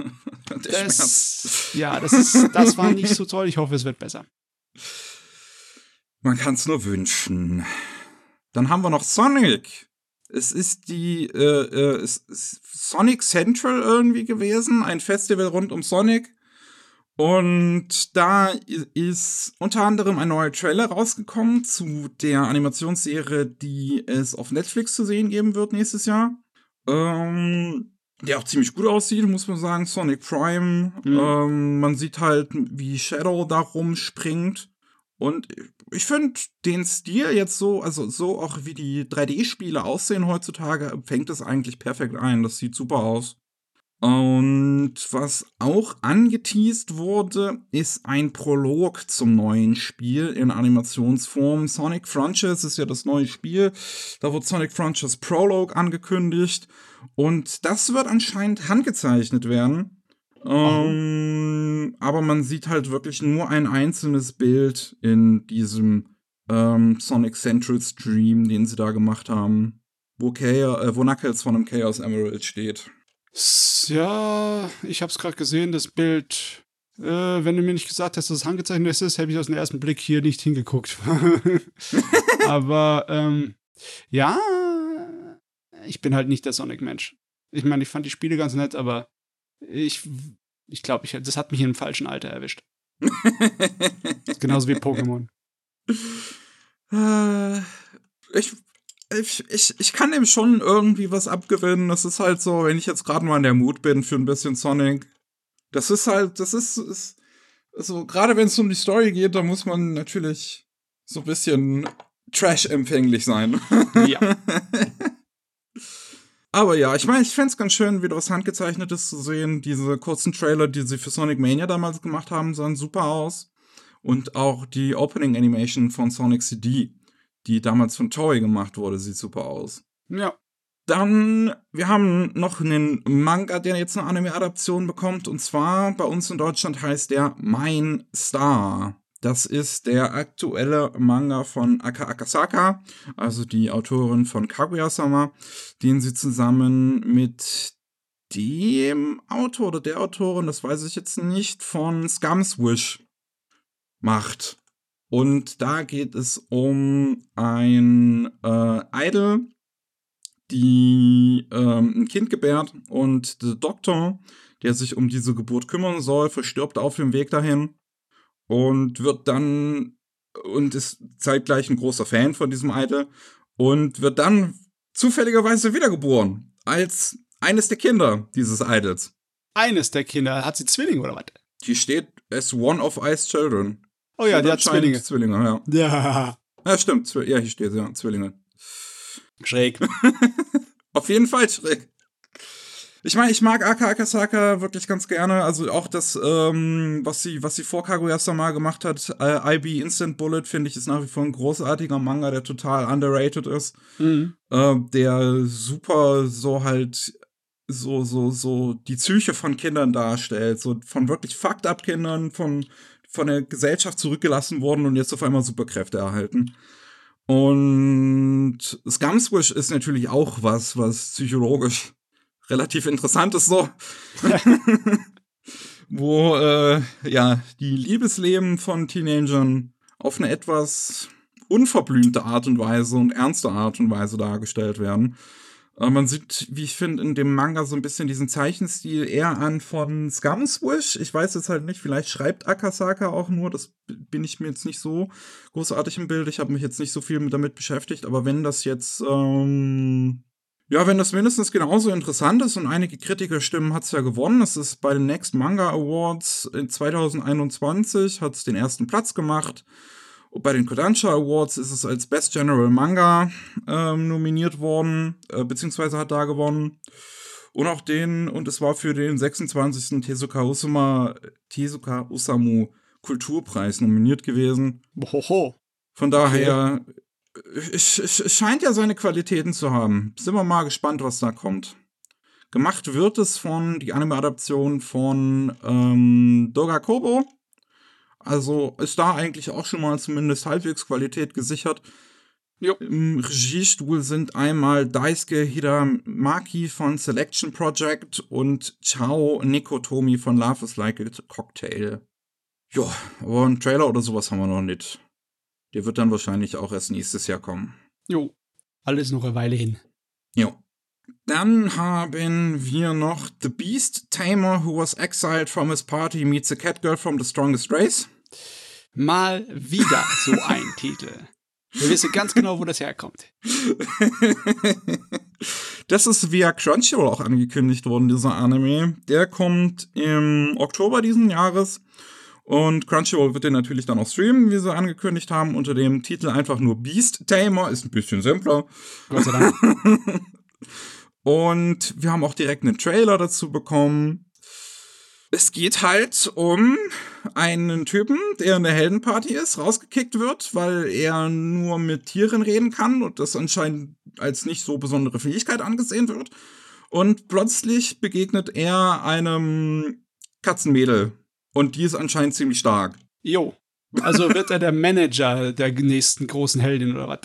das, ja, das, ist, das war nicht so toll. Ich hoffe, es wird besser. Man kann es nur wünschen. Dann haben wir noch Sonic. Es ist die äh, äh, es ist Sonic Central irgendwie gewesen, ein Festival rund um Sonic. Und da ist unter anderem ein neuer Trailer rausgekommen zu der Animationsserie, die es auf Netflix zu sehen geben wird nächstes Jahr. Ähm, der auch ziemlich gut aussieht, muss man sagen. Sonic Prime. Mhm. Ähm, man sieht halt, wie Shadow da rumspringt. Und ich finde den Stil jetzt so, also so auch wie die 3D-Spiele aussehen heutzutage, fängt es eigentlich perfekt ein. Das sieht super aus. Und was auch angeteased wurde, ist ein Prolog zum neuen Spiel in Animationsform. Sonic Frontiers ist ja das neue Spiel. Da wird Sonic Frontiers Prolog angekündigt. Und das wird anscheinend handgezeichnet werden. Ähm, aber man sieht halt wirklich nur ein einzelnes Bild in diesem ähm, Sonic Central Stream, den sie da gemacht haben, wo, Chaos, äh, wo Knuckles von einem Chaos Emerald steht. Ja, ich habe es gerade gesehen, das Bild. Äh, wenn du mir nicht gesagt hast, dass es handgezeichnet ist, hätte ich aus dem ersten Blick hier nicht hingeguckt. Aber ähm, ja, ich bin halt nicht der Sonic-Mensch. Ich meine, ich fand die Spiele ganz nett, aber ich, ich glaube, ich, das hat mich in einem falschen Alter erwischt. Genauso wie Pokémon. Äh, ich ich, ich, ich kann ihm schon irgendwie was abgewinnen. Das ist halt so, wenn ich jetzt gerade mal in der Mut bin für ein bisschen Sonic. Das ist halt, das ist, ist also gerade wenn es um die Story geht, da muss man natürlich so ein bisschen Trash-empfänglich sein. Ja. Aber ja, ich meine, ich fände es ganz schön, wieder was Handgezeichnetes zu sehen. Diese kurzen Trailer, die sie für Sonic Mania damals gemacht haben, sahen super aus. Und auch die Opening Animation von Sonic CD die damals von Toei gemacht wurde, sieht super aus. Ja. Dann, wir haben noch einen Manga, der jetzt eine Anime-Adaption bekommt. Und zwar bei uns in Deutschland heißt der Mein Star. Das ist der aktuelle Manga von Aka Akasaka, also die Autorin von Kaguya-sama, den sie zusammen mit dem Autor oder der Autorin, das weiß ich jetzt nicht, von Scum's Wish macht. Und da geht es um ein äh, Idol, die ähm, ein Kind gebärt und der Doktor, der sich um diese Geburt kümmern soll, verstirbt auf dem Weg dahin und wird dann und ist zeitgleich ein großer Fan von diesem Idol und wird dann zufälligerweise wiedergeboren als eines der Kinder dieses Idols. Eines der Kinder? Hat sie Zwillinge oder was? Die steht as one of Ice Children. Oh ja, der hat Zwillinge. Zwillinge, ja. Ja. Ja, stimmt. Ja, hier steht ja, Zwillinge. Schräg. Auf jeden Fall schräg. Ich meine, ich mag Aka Akasaka wirklich ganz gerne. Also auch das, ähm, was sie, was sie vor Kaguya-sama gemacht hat, äh, IB Instant Bullet, finde ich, ist nach wie vor ein großartiger Manga, der total underrated ist. Mhm. Äh, der super so halt so, so, so die Psyche von Kindern darstellt. So von wirklich fucked up Kindern, von von der Gesellschaft zurückgelassen worden und jetzt auf einmal Superkräfte erhalten. Und Scumswish ist natürlich auch was, was psychologisch relativ interessant ist, so. Wo, äh, ja, die Liebesleben von Teenagern auf eine etwas unverblümte Art und Weise und ernste Art und Weise dargestellt werden. Äh, man sieht, wie ich finde, in dem Manga so ein bisschen diesen Zeichenstil eher an von Scumswish. Ich weiß jetzt halt nicht, vielleicht schreibt Akasaka auch nur, das bin ich mir jetzt nicht so großartig im Bild. Ich habe mich jetzt nicht so viel damit beschäftigt, aber wenn das jetzt, ähm, Ja, wenn das mindestens genauso interessant ist und einige Kritikerstimmen hat es ja gewonnen. Es ist bei den Next Manga Awards in 2021 hat es den ersten Platz gemacht. Und bei den Kodansha Awards ist es als Best General Manga ähm, nominiert worden, äh, beziehungsweise hat da gewonnen. Und auch den, und es war für den 26. Tezuka, Usama, Tezuka Usamu Kulturpreis nominiert gewesen. Hoho. Von daher, es, es scheint ja seine Qualitäten zu haben. Sind wir mal gespannt, was da kommt. Gemacht wird es von, die Anime-Adaption von ähm, Doga Kobo. Also ist da eigentlich auch schon mal zumindest halbwegs Qualität gesichert. Jo. Im Regiestuhl sind einmal Daisuke Hiramaki von Selection Project und Chao Nikotomi von Love is Like a Cocktail. Ja, aber einen Trailer oder sowas haben wir noch nicht. Der wird dann wahrscheinlich auch erst nächstes Jahr kommen. Jo. Alles noch eine Weile hin. Jo. Dann haben wir noch The Beast Tamer, who was exiled from his party, meets a cat girl from the strongest race. Mal wieder so ein Titel. Wir wissen ganz genau, wo das herkommt. das ist via Crunchyroll auch angekündigt worden, dieser Anime. Der kommt im Oktober diesen Jahres. Und Crunchyroll wird den natürlich dann auch streamen, wie sie angekündigt haben, unter dem Titel einfach nur Beast Tamer. Ist ein bisschen simpler. Gott sei Dank. Und wir haben auch direkt einen Trailer dazu bekommen. Es geht halt um einen Typen, der in der Heldenparty ist, rausgekickt wird, weil er nur mit Tieren reden kann und das anscheinend als nicht so besondere Fähigkeit angesehen wird. Und plötzlich begegnet er einem Katzenmädel. Und die ist anscheinend ziemlich stark. Jo. Also wird er der Manager der nächsten großen Heldin oder was?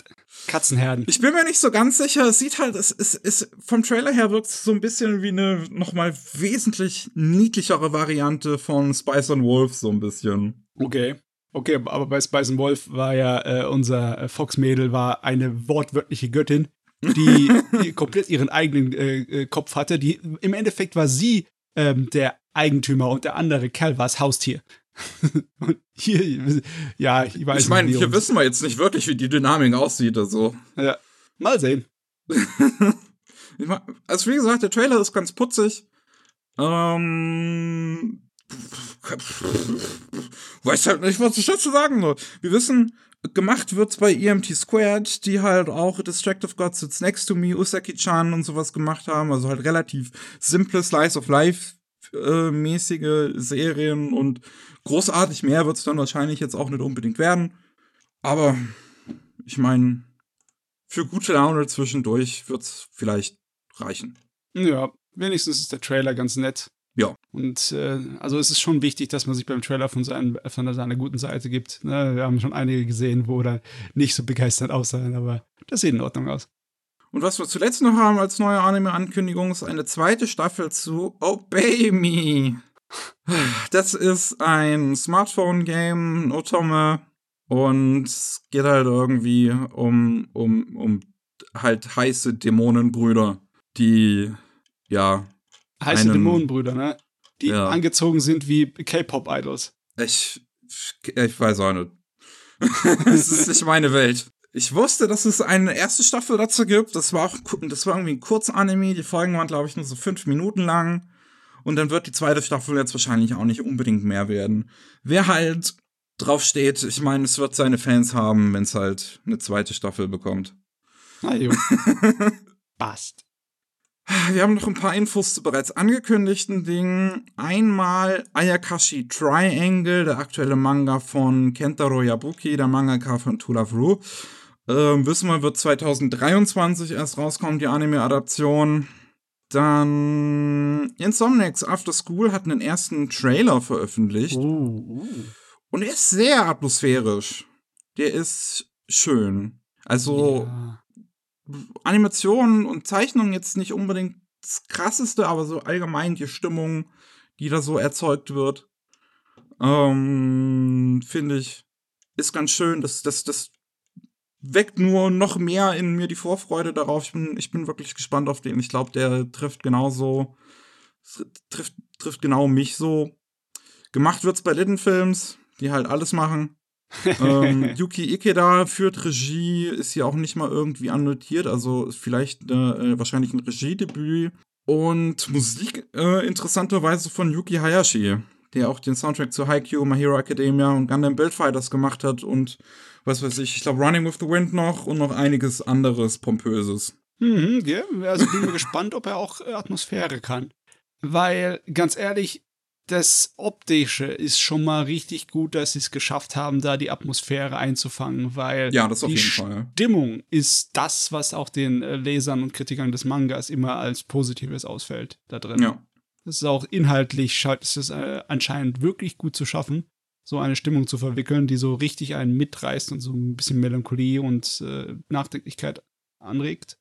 Katzenherden. Ich bin mir nicht so ganz sicher. Es sieht halt, es ist, es, vom Trailer her wirkt es so ein bisschen wie eine nochmal wesentlich niedlichere Variante von Spice and Wolf, so ein bisschen. Okay. Okay, aber bei Spice and Wolf war ja äh, unser äh, Fox-Mädel war eine wortwörtliche Göttin, die, die komplett ihren eigenen äh, äh, Kopf hatte. Die, Im Endeffekt war sie ähm, der Eigentümer und der andere Kerl war das Haustier. und hier, ja, ich weiß Ich meine, hier uns- wissen wir jetzt nicht wirklich, wie die Dynamik aussieht, also. Ja. Mal sehen. Also wie gesagt, der Trailer ist ganz putzig. Ähm, weiß halt nicht, was ich dazu sagen soll. Wir wissen, gemacht wird's bei EMT Squared, die halt auch Distractive God Sits Next to Me, Usaki-chan und sowas gemacht haben. Also halt relativ simple Slice of Life mäßige Serien und großartig mehr wird's dann wahrscheinlich jetzt auch nicht unbedingt werden. Aber ich meine, für gute Laune zwischendurch wird's vielleicht reichen. Ja, wenigstens ist der Trailer ganz nett. Ja. Und äh, also es ist schon wichtig, dass man sich beim Trailer von, seinen, von seiner guten Seite gibt. Ne? Wir haben schon einige gesehen, wo da nicht so begeistert aussahen, aber das sieht in Ordnung aus. Und was wir zuletzt noch haben als neue Anime-Ankündigung, ist eine zweite Staffel zu Obey Me. Das ist ein Smartphone-Game, Otome. Und es geht halt irgendwie um, um, um halt heiße Dämonenbrüder, die, ja, Heiße Einen- Dämonenbrüder, ne? Die Ja. angezogen sind wie K-Pop-Idols. Ich, ich weiß auch nicht. Es ist nicht meine Welt. Ich wusste, dass es eine erste Staffel dazu gibt. Das war auch, das war irgendwie ein Kurzanime. Die Folgen waren, glaube ich, nur so fünf Minuten lang. Und dann wird die zweite Staffel jetzt wahrscheinlich auch nicht unbedingt mehr werden. Wer halt drauf steht, ich meine, es wird seine Fans haben, wenn es halt eine zweite Staffel bekommt. Na jo. Passt. Wir haben noch ein paar Infos zu bereits angekündigten Dingen. Einmal Ayakashi Triangle, der aktuelle Manga von Kentaro Yabuki, der Mangaka von To Love Ru. Ähm, wissen wir, wird 2023 erst rauskommen, die Anime-Adaption. Dann Insomniacs After School hat einen ersten Trailer veröffentlicht. Uh, uh. Und er ist sehr atmosphärisch. Der ist schön. Also, Ja. Animationen und Zeichnungen jetzt nicht unbedingt das krasseste, aber so allgemein die Stimmung, die da so erzeugt wird, ähm, finde ich, ist ganz schön. Das, das, das weckt nur noch mehr in mir die Vorfreude darauf. Ich bin, ich bin wirklich gespannt auf den. Ich glaube, der trifft genauso, trifft, trifft genau mich so. Gemacht wird's bei Lidden Films, die halt alles machen. ähm, Yuki Ikeda führt Regie, ist hier auch nicht mal irgendwie annotiert, also ist vielleicht äh, wahrscheinlich ein Regiedebüt. Und Musik äh, interessanterweise von Yuki Hayashi, der auch den Soundtrack zu Haikyuu, My Hero Academia und Gundam Build Fighters gemacht hat und was weiß ich, ich glaube Running with the Wind noch und noch einiges anderes Pompöses. Mhm, ja, also bin mir gespannt, ob er auch äh, Atmosphäre kann. Weil, ganz ehrlich, das Optische ist schon mal richtig gut, dass sie es geschafft haben, da die Atmosphäre einzufangen, weil ja, das auf die jeden Fall. Stimmung ist das, was auch den äh, Lesern und Kritikern des Mangas immer als Positives ausfällt da drin. Ja. Das ist auch inhaltlich, scheint es äh, anscheinend wirklich gut zu schaffen, so eine Stimmung zu verwickeln, die so richtig einen mitreißt und so ein bisschen Melancholie und äh, Nachdenklichkeit anregt.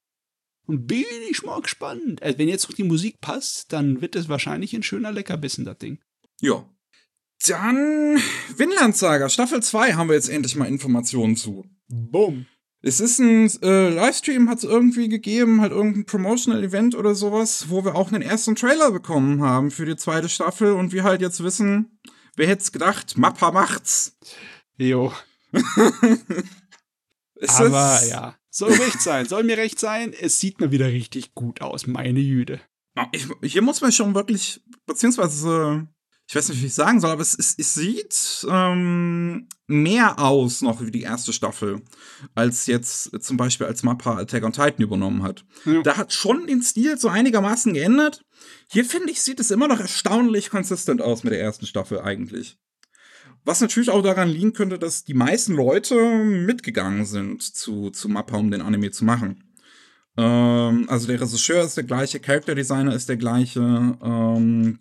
Und bin ich mal gespannt. Also wenn jetzt noch die Musik passt, dann wird es wahrscheinlich ein schöner Leckerbissen, das Ding. Ja. Dann Vinland Saga, Staffel 2 haben wir jetzt endlich mal Informationen zu. Boom. Es ist ein äh, Livestream, hat es irgendwie gegeben, halt irgendein Promotional-Event oder sowas, wo wir auch einen ersten Trailer bekommen haben für die zweite Staffel und wir halt jetzt wissen, wer hätte es gedacht, Mappa macht's. Jo. Aber ja, soll recht sein, soll mir recht sein. Es sieht mir wieder richtig gut aus, meine Jüde. Hier muss man schon wirklich, beziehungsweise, ich weiß nicht, wie ich sagen soll, aber es, es, es sieht ähm, mehr aus noch wie die erste Staffel, als jetzt zum Beispiel als Mappa Attack on Titan übernommen hat. Ja. Da hat schon den Stil so einigermaßen geändert. Hier finde ich, sieht es immer noch erstaunlich konsistent aus mit der ersten Staffel eigentlich. Was natürlich auch daran liegen könnte, dass die meisten Leute mitgegangen sind zu, zu Mappa, um den Anime zu machen. Ähm, also der Regisseur ist der gleiche, Character Designer ist der gleiche, ähm,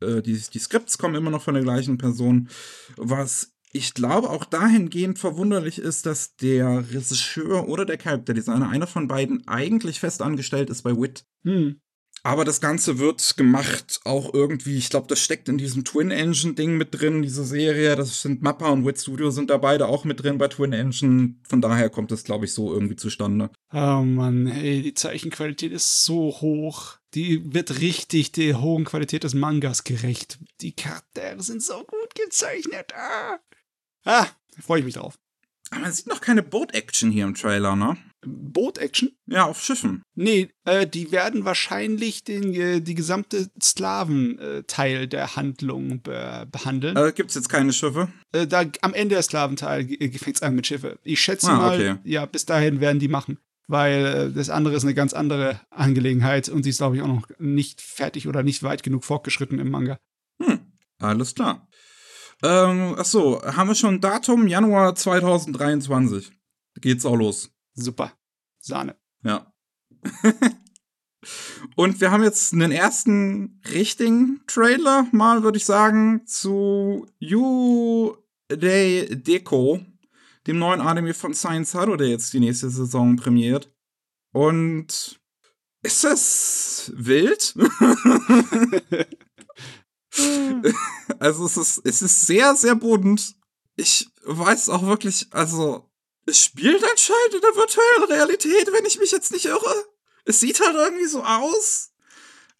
äh, die, die Skripts kommen immer noch von der gleichen Person. Was ich glaube auch dahingehend verwunderlich ist, dass der Regisseur oder der Character Designer, einer von beiden, eigentlich fest angestellt ist bei WIT. Hm. Aber das Ganze wird gemacht auch irgendwie, ich glaube, das steckt in diesem Twin Engine Ding mit drin, diese Serie. Das sind Mappa und Wit Studio sind da beide auch mit drin bei Twin Engine. Von daher kommt es, glaube ich, so irgendwie zustande. Oh Mann, ey, die Zeichenqualität ist so hoch. Die wird richtig der hohen Qualität des Mangas gerecht. Die Charaktere sind so gut gezeichnet. Ah, ah freue ich mich drauf. Aber man sieht noch keine Boat-Action hier im Trailer, ne? Boot-Action? Ja, auf Schiffen. Nee, äh, die werden wahrscheinlich den, äh, die gesamte Sklaventeil äh, der Handlung be behandeln. Äh, Gibt es jetzt keine Schiffe? Äh, da, am Ende der Sklaventeil fängt es an mit Schiffe. Ich schätze ah, mal, okay. ja, bis dahin werden die machen. Weil äh, das andere ist eine ganz andere Angelegenheit und sie ist, glaube ich, auch noch nicht fertig oder nicht weit genug fortgeschritten im Manga. Hm, alles klar. Ähm, achso, haben wir schon ein Datum? Januar 2023. Geht's auch los. Super. Sahne. Ja. Und wir haben jetzt einen ersten richtigen Trailer, mal würde ich sagen, zu You Day Deco, dem neuen Anime von Science Haro, der jetzt die nächste Saison premiert. Und ist es wild? also es ist, es ist sehr, sehr bunt. Ich weiß auch wirklich, also es spielt anscheinend in der virtuellen Realität, wenn ich mich jetzt nicht irre. Es sieht halt irgendwie so aus.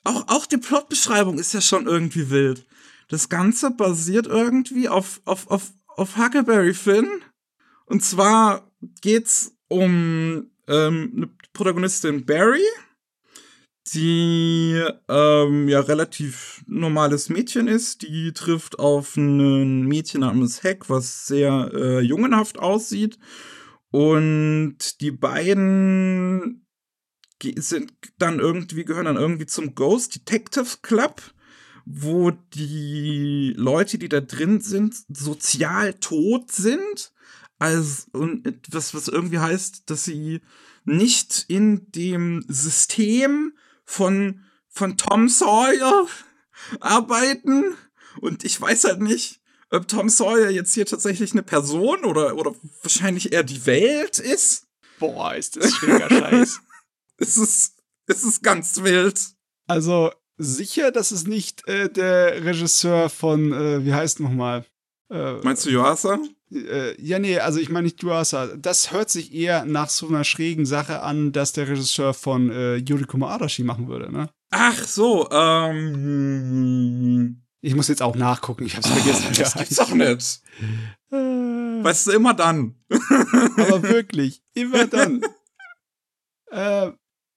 Auch, auch die Plotbeschreibung ist ja schon irgendwie wild. Das Ganze basiert irgendwie auf, auf, auf, auf Huckleberry Finn. Und zwar geht's um ähm, eine Protagonistin Barry, die ähm, ja relativ normales Mädchen ist. Die trifft auf ein Mädchen namens Heck, was sehr äh, jungenhaft aussieht und die beiden sind dann irgendwie, gehören dann irgendwie zum Ghost Detective Club, wo die Leute, die da drin sind, sozial tot sind. Also, und etwas, was irgendwie heißt, dass sie nicht in dem System von, von Tom Sawyer arbeiten. Und ich weiß halt nicht, ob Tom Sawyer jetzt hier tatsächlich eine Person oder, oder wahrscheinlich eher die Welt ist. Boah, ist das schwieriger Scheiß. es ist, es ist ganz wild. Also sicher, dass es nicht äh, der Regisseur von, äh, wie heißt nochmal? Äh, Meinst du Yuasa? Äh, ja, nee, also ich meine nicht Yuasa. Das hört sich eher nach so einer schrägen Sache an, dass der Regisseur von äh, Yuriko Arashi machen würde, ne? Ach so, ähm. Ich muss jetzt auch nachgucken, ich hab's vergessen. Oh, das gibt's doch nicht. Äh. Weißt du, immer dann. Aber wirklich, immer dann. äh,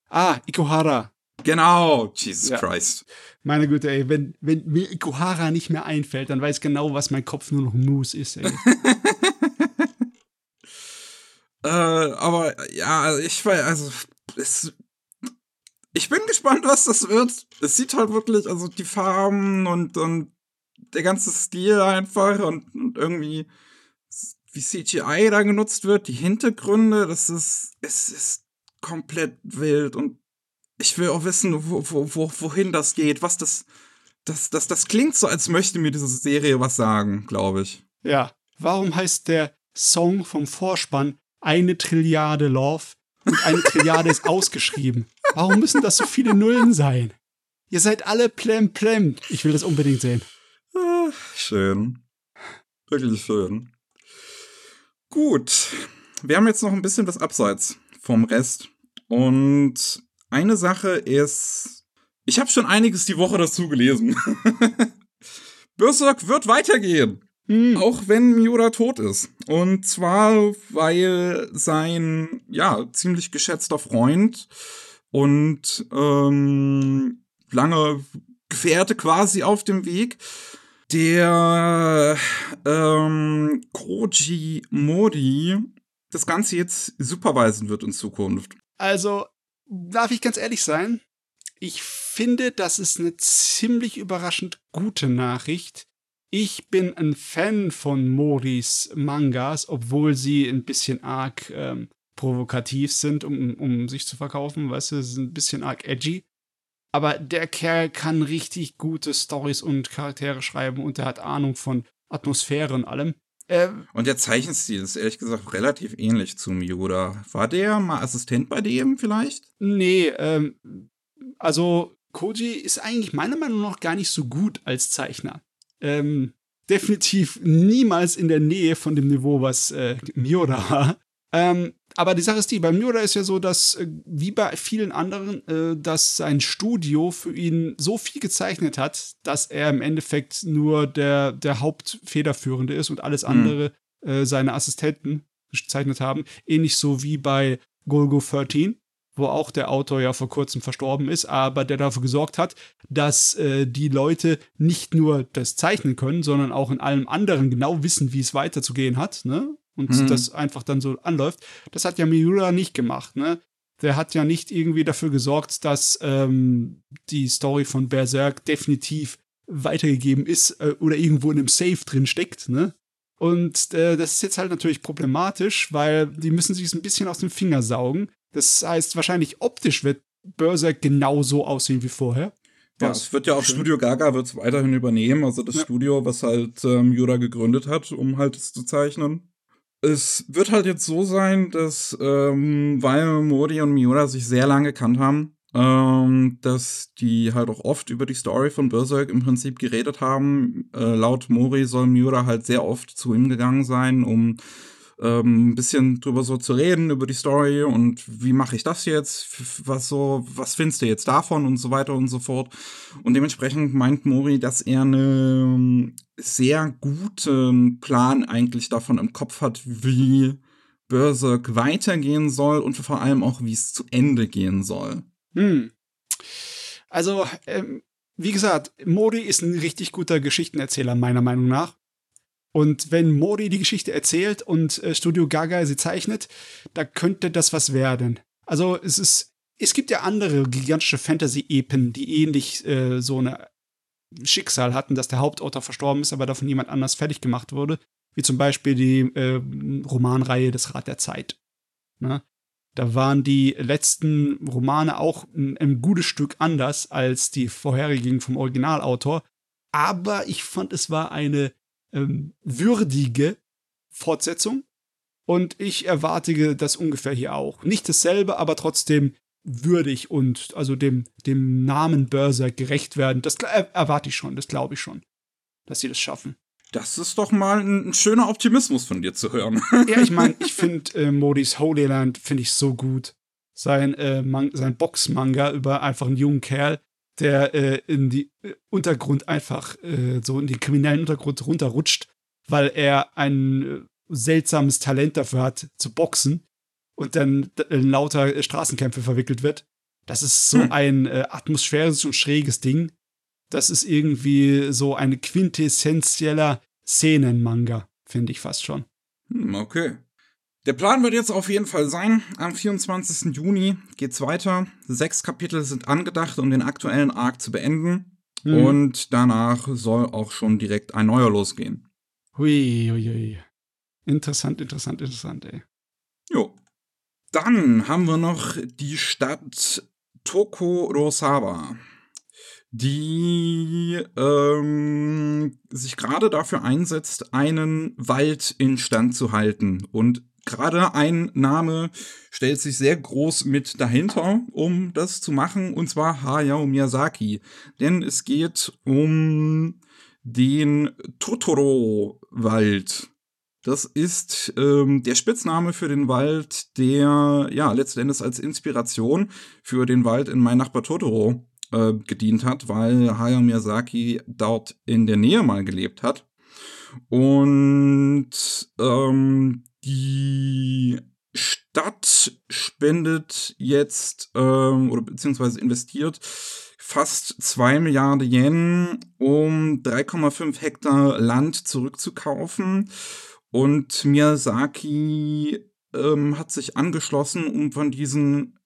ah, Ikuhara. Genau, Jesus Ja. Christ. Meine Güte, ey, wenn, wenn mir Ikuhara nicht mehr einfällt, dann weiß genau, was mein Kopf nur noch Mousse ist, ey. Äh, aber ja, also ich weiß, also es, ich bin gespannt, was das wird. Es sieht halt wirklich, also die Farben und, und der ganze Stil einfach und, und irgendwie wie CGI da genutzt wird, die Hintergründe, das ist, es ist komplett wild und ich will auch wissen, wo, wo, wo, wohin das geht, was das, das, das, das klingt so, als möchte mir diese Serie was sagen, glaube ich. Ja, warum heißt der Song vom Vorspann eine Trilliarde Love und eine Trilliarde ist ausgeschrieben? Warum müssen das so viele Nullen sein? Ihr seid alle plem plem. Ich will das unbedingt sehen. Schön. Wirklich schön. Gut. Wir haben jetzt noch ein bisschen was abseits vom Rest. Und eine Sache ist, ich habe schon einiges die Woche dazu gelesen. Berserk wird weitergehen. Hm. Auch wenn Miura tot ist. Und zwar, weil sein, ja, ziemlich geschätzter Freund und ähm, lange Gefährte quasi auf dem Weg, der ähm, Koji Mori, das Ganze jetzt supervisen wird in Zukunft. Also, darf ich ganz ehrlich sein? Ich finde, das ist eine ziemlich überraschend gute Nachricht. Ich bin ein Fan von Moris Mangas, obwohl sie ein bisschen arg ähm, provokativ sind, um, um sich zu verkaufen, weißt du, sie sind ein bisschen arg edgy. Aber der Kerl kann richtig gute Stories und Charaktere schreiben und er hat Ahnung von Atmosphäre und allem. Äh, Und der Zeichenstil ist ehrlich gesagt relativ ähnlich zu Miura. War der mal Assistent bei dem vielleicht? Nee, ähm, also Koji ist eigentlich meiner Meinung nach gar nicht so gut als Zeichner. Ähm, definitiv niemals in der Nähe von dem Niveau, was äh, Miura war. Ähm, aber die Sache ist die, bei Miura ist ja so, dass, äh, wie bei vielen anderen, äh, dass sein Studio für ihn so viel gezeichnet hat, dass er im Endeffekt nur der, der Hauptfederführende ist und alles andere äh, seine Assistenten gezeichnet haben. Ähnlich so wie bei Golgo 13, wo auch der Autor ja vor kurzem verstorben ist, aber der dafür gesorgt hat, dass äh, die Leute nicht nur das zeichnen können, sondern auch in allem anderen genau wissen, wie es weiterzugehen hat, ne? Und Mhm. das einfach dann so anläuft. Das hat ja Miura nicht gemacht, ne? Der hat ja nicht irgendwie dafür gesorgt, dass ähm, die Story von Berserk definitiv weitergegeben ist äh, oder irgendwo in einem Safe drin steckt, ne? Und äh, das ist jetzt halt natürlich problematisch, weil die müssen sich ein bisschen aus dem Finger saugen. Das heißt, wahrscheinlich optisch wird Berserk genauso aussehen wie vorher. Ja, es wird ja auch. Studio Gaga wird es weiterhin übernehmen, also das Ja. Studio, was halt ähm, Miura gegründet hat, um halt es zu zeichnen. Es wird halt jetzt so sein, dass, ähm, weil Mori und Miura sich sehr lange gekannt haben, ähm, dass die halt auch oft über die Story von Berserk im Prinzip geredet haben. Äh, laut Mori soll Miura halt sehr oft zu ihm gegangen sein, um ähm, ein bisschen drüber so zu reden, über die Story und wie mache ich das jetzt, was so, was findest du jetzt davon und so weiter und so fort. Und dementsprechend meint Mori, dass er einen sehr guten Plan eigentlich davon im Kopf hat, wie Berserk weitergehen soll und vor allem auch, wie es zu Ende gehen soll. Hm. Also, ähm, wie gesagt, Mori ist ein richtig guter Geschichtenerzähler, meiner Meinung nach. Und wenn Mori die Geschichte erzählt und äh, Studio Gaga sie zeichnet, da könnte das was werden. Also, es ist, es gibt ja andere gigantische Fantasy-Epen, die ähnlich äh, so eine Schicksal hatten, dass der Hauptautor verstorben ist, aber davon jemand anders fertig gemacht wurde. Wie zum Beispiel die äh, Romanreihe Das Rad der Zeit. Ne? Da waren die letzten Romane auch ein, ein gutes Stück anders als die vorherigen vom Originalautor. Aber ich fand, es war eine ähm, würdige Fortsetzung. Und ich erwarte das ungefähr hier auch. Nicht dasselbe, aber trotzdem würdig und also dem, dem Namen Berserk gerecht werden. Das äh, erwarte ich schon, das glaube ich schon, dass sie das schaffen. Das ist doch mal ein, ein schöner Optimismus von dir zu hören. Ja, ich meine, ich finde äh, Modis Holy Land finde ich so gut. Sein, äh, sein Box-Manga über einfach einen jungen Kerl, der äh, in die äh, Untergrund einfach äh, so in den kriminellen Untergrund runterrutscht, weil er einen äh, seltsames Talent dafür hat, zu boxen und dann in lauter Straßenkämpfe verwickelt wird. Das ist so hm. ein äh, atmosphärisches und schräges Ding. Das ist irgendwie so ein quintessentieller Szenenmanga, finde ich fast schon. Hm, okay. Der Plan wird jetzt auf jeden Fall sein, am 24. Juni geht's weiter. Sechs Kapitel sind angedacht, um den aktuellen Arc zu beenden. Mhm. Und danach soll auch schon direkt ein neuer losgehen. Hui, hui, hui. Interessant, interessant, interessant, ey. Jo. Dann haben wir noch die Stadt Tokorosawa die ähm, sich gerade dafür einsetzt, einen Wald instand zu halten. Und gerade ein Name stellt sich sehr groß mit dahinter, um das zu machen, und zwar Hayao Miyazaki. Denn es geht um den Totoro-Wald. Das ist ähm, der Spitzname für den Wald, der ja letzten Endes als Inspiration für den Wald in Mein Nachbar Totoro äh, gedient hat, weil Hayao Miyazaki dort in der Nähe mal gelebt hat. Und ähm, die Stadt spendet jetzt ähm, oder beziehungsweise investiert fast 2 Milliarden Yen, um 3,5 Hektar Land zurückzukaufen. Und Miyazaki ähm, hat sich angeschlossen, um von diesen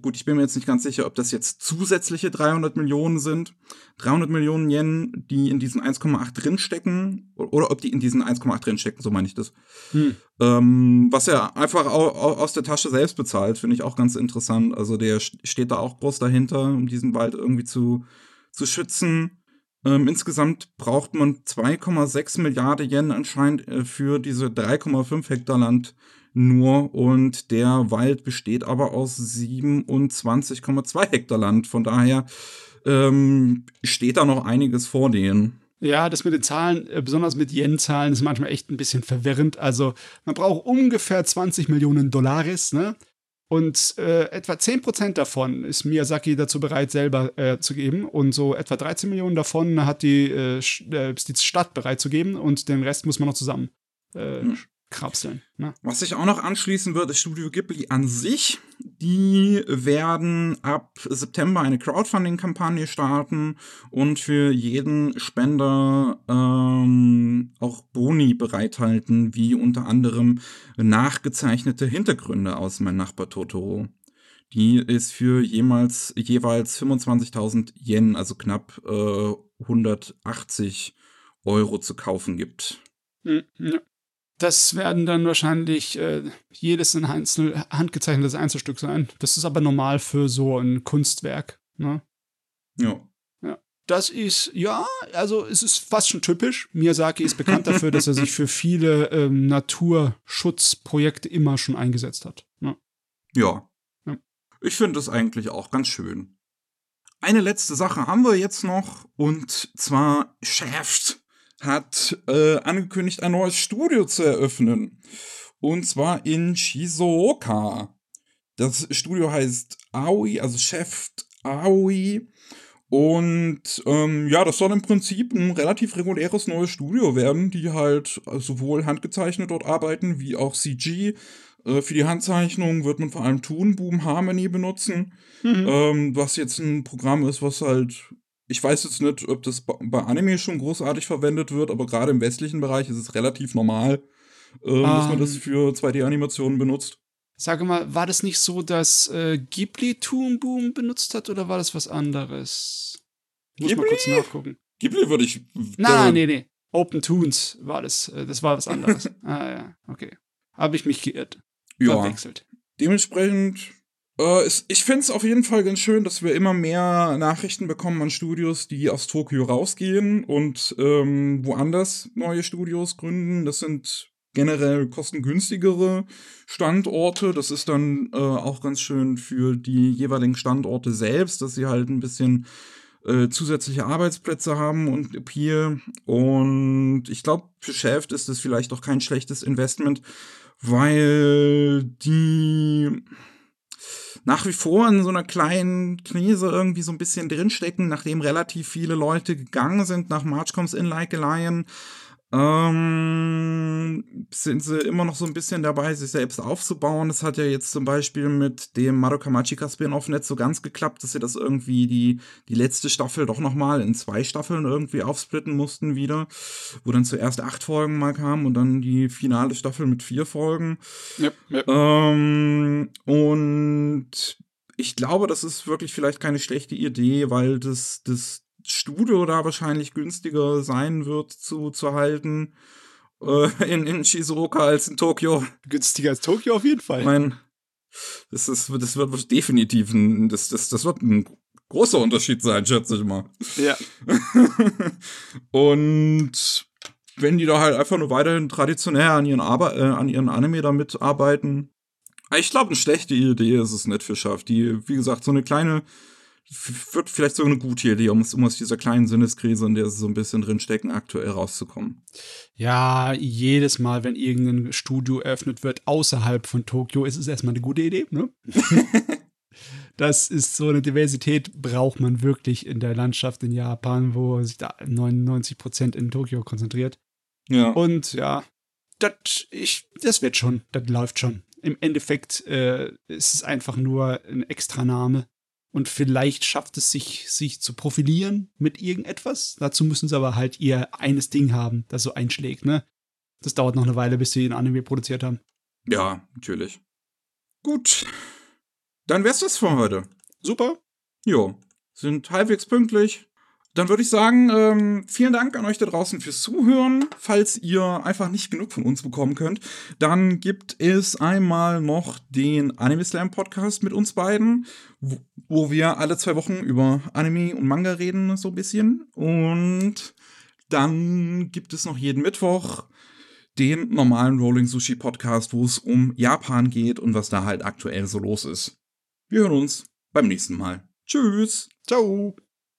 gut, ich bin mir jetzt nicht ganz sicher, ob das jetzt zusätzliche 300 Millionen sind. 300 Millionen Yen, die in diesen 1,8 drinstecken. Oder ob die in diesen 1,8 drinstecken, so meine ich das. Hm. Ähm, was er einfach aus der Tasche selbst bezahlt, finde ich auch ganz interessant. Also der steht da auch groß dahinter, um diesen Wald irgendwie zu, zu schützen. Ähm, insgesamt braucht man 2,6 Milliarden Yen anscheinend äh, für diese 3,5 Hektar Land nur und der Wald besteht aber aus 27,2 Hektar Land. Von daher ähm, steht da noch einiges vor denen. Ja, das mit den Zahlen, äh, besonders mit Yen-Zahlen, ist manchmal echt ein bisschen verwirrend. Also man braucht ungefähr 20 Millionen Dollaris, ne? Und äh, etwa 10% davon ist Miyazaki dazu bereit, selber äh, zu geben. Und so etwa 13 Millionen davon hat die, äh, äh, die Stadt bereit zu geben. Und den Rest muss man noch zusammen äh, hm krapseln. Ne? Was sich auch noch anschließen wird, ist Studio Ghibli an sich. Die werden ab September eine Crowdfunding-Kampagne starten und für jeden Spender ähm, auch Boni bereithalten, wie unter anderem nachgezeichnete Hintergründe aus Mein Nachbar Totoro. Die ist für jemals, jeweils 25.000 Yen, also knapp äh, 180 Euro zu kaufen gibt. Hm, ja. Das werden dann wahrscheinlich äh, jedes ein einzeln handgezeichnetes Einzelstück sein. Das ist aber normal für so ein Kunstwerk. Ne? Ja. Ja. Das ist, ja, also es ist fast schon typisch. Miyazaki ist bekannt dafür, dass er sich für viele ähm, Naturschutzprojekte immer schon eingesetzt hat. Ne? Ja. ja. Ich finde das eigentlich auch ganz schön. Eine letzte Sache haben wir jetzt noch und zwar Shaft hat äh, angekündigt, ein neues Studio zu eröffnen. Und zwar in Shizuoka. Das Studio heißt Aoi, also Chef Aoi. Und ähm, ja, das soll im Prinzip ein relativ reguläres neues Studio werden, die halt sowohl handgezeichnet dort arbeiten, wie auch CG. Äh, für die Handzeichnung wird man vor allem Toon Boom Harmony benutzen, mhm. ähm, was jetzt ein Programm ist, was halt ich weiß jetzt nicht, ob das bei Anime schon großartig verwendet wird, aber gerade im westlichen Bereich ist es relativ normal, äh, um, dass man das ähm. für 2D-Animationen benutzt. Sage mal, war das nicht so, dass äh, Ghibli Toon Boom benutzt hat oder war das was anderes? Muss Ghibli? mal kurz nachgucken. Ghibli würde ich. Nein, nee, nee. Open Toons war das. Äh, das war was anderes. ah, ja, okay. Habe ich mich geirrt. Ja. Verwechselt. Dementsprechend äh, ich finde es auf jeden Fall ganz schön, dass wir immer mehr Nachrichten bekommen an Studios, die aus Tokio rausgehen und ähm, woanders neue Studios gründen. Das sind generell kostengünstigere Standorte. Das ist dann äh, auch ganz schön für die jeweiligen Standorte selbst, dass sie halt ein bisschen äh, zusätzliche Arbeitsplätze haben und Appeal. Und ich glaube, für Shaft ist es vielleicht auch kein schlechtes Investment, weil die nach wie vor in so einer kleinen Krise irgendwie so ein bisschen drinstecken, nachdem relativ viele Leute gegangen sind nach March Comes In Like a Lion. Ähm, sind sie immer noch so ein bisschen dabei, sich selbst aufzubauen. Das hat ja jetzt zum Beispiel mit dem Madoka Magica Spin-off nicht so ganz geklappt, dass sie das irgendwie die, die letzte Staffel doch nochmal in zwei Staffeln irgendwie aufsplitten mussten wieder, wo dann zuerst acht Folgen mal kamen und dann die finale Staffel mit vier Folgen. Ja, ja. Ähm, und ich glaube, das ist wirklich vielleicht keine schlechte Idee, weil das, das Studio da wahrscheinlich günstiger sein wird zu, zu halten äh, in, in Shizuoka als in Tokio. Günstiger als Tokio auf jeden Fall. Ich meine, das, ist, das wird definitiv ein, das, das, das wird ein großer Unterschied sein, schätze ich mal. Ja. Und wenn die da halt einfach nur weiterhin traditionell an ihren, Arbe äh, an ihren Anime da mitarbeiten, ich glaube, eine schlechte Idee ist es nicht für Schaff. Die, wie gesagt, so eine kleine wird vielleicht so eine gute Idee, um, um aus dieser kleinen Sinneskrise, in der sie so ein bisschen drinstecken, aktuell rauszukommen. Ja, jedes Mal, wenn irgendein Studio eröffnet wird außerhalb von Tokio, ist es erstmal eine gute Idee, ne? das ist so eine Diversität, braucht man wirklich in der Landschaft in Japan, wo sich da 99 Prozent in Tokio konzentriert. Ja. Und ja, das, ich, das wird schon, das läuft schon. Im Endeffekt äh, ist es einfach nur ein Extraname und vielleicht schafft es sich, sich zu profilieren mit irgendetwas. Dazu müssen sie aber halt ihr eines Ding haben, das so einschlägt, ne? Das dauert noch eine Weile, bis sie ein Anime produziert haben. Ja, natürlich. Gut. Dann wär's das für heute. Super. Jo. Sind halbwegs pünktlich. Dann würde ich sagen, ähm, vielen Dank an euch da draußen fürs Zuhören. Falls ihr einfach nicht genug von uns bekommen könnt, dann gibt es einmal noch den Anime Slam Podcast mit uns beiden, wo, wo wir alle zwei Wochen über Anime und Manga reden, so ein bisschen. Und dann gibt es noch jeden Mittwoch den normalen Rolling Sushi Podcast, wo es um Japan geht und was da halt aktuell so los ist. Wir hören uns beim nächsten Mal. Tschüss. Ciao.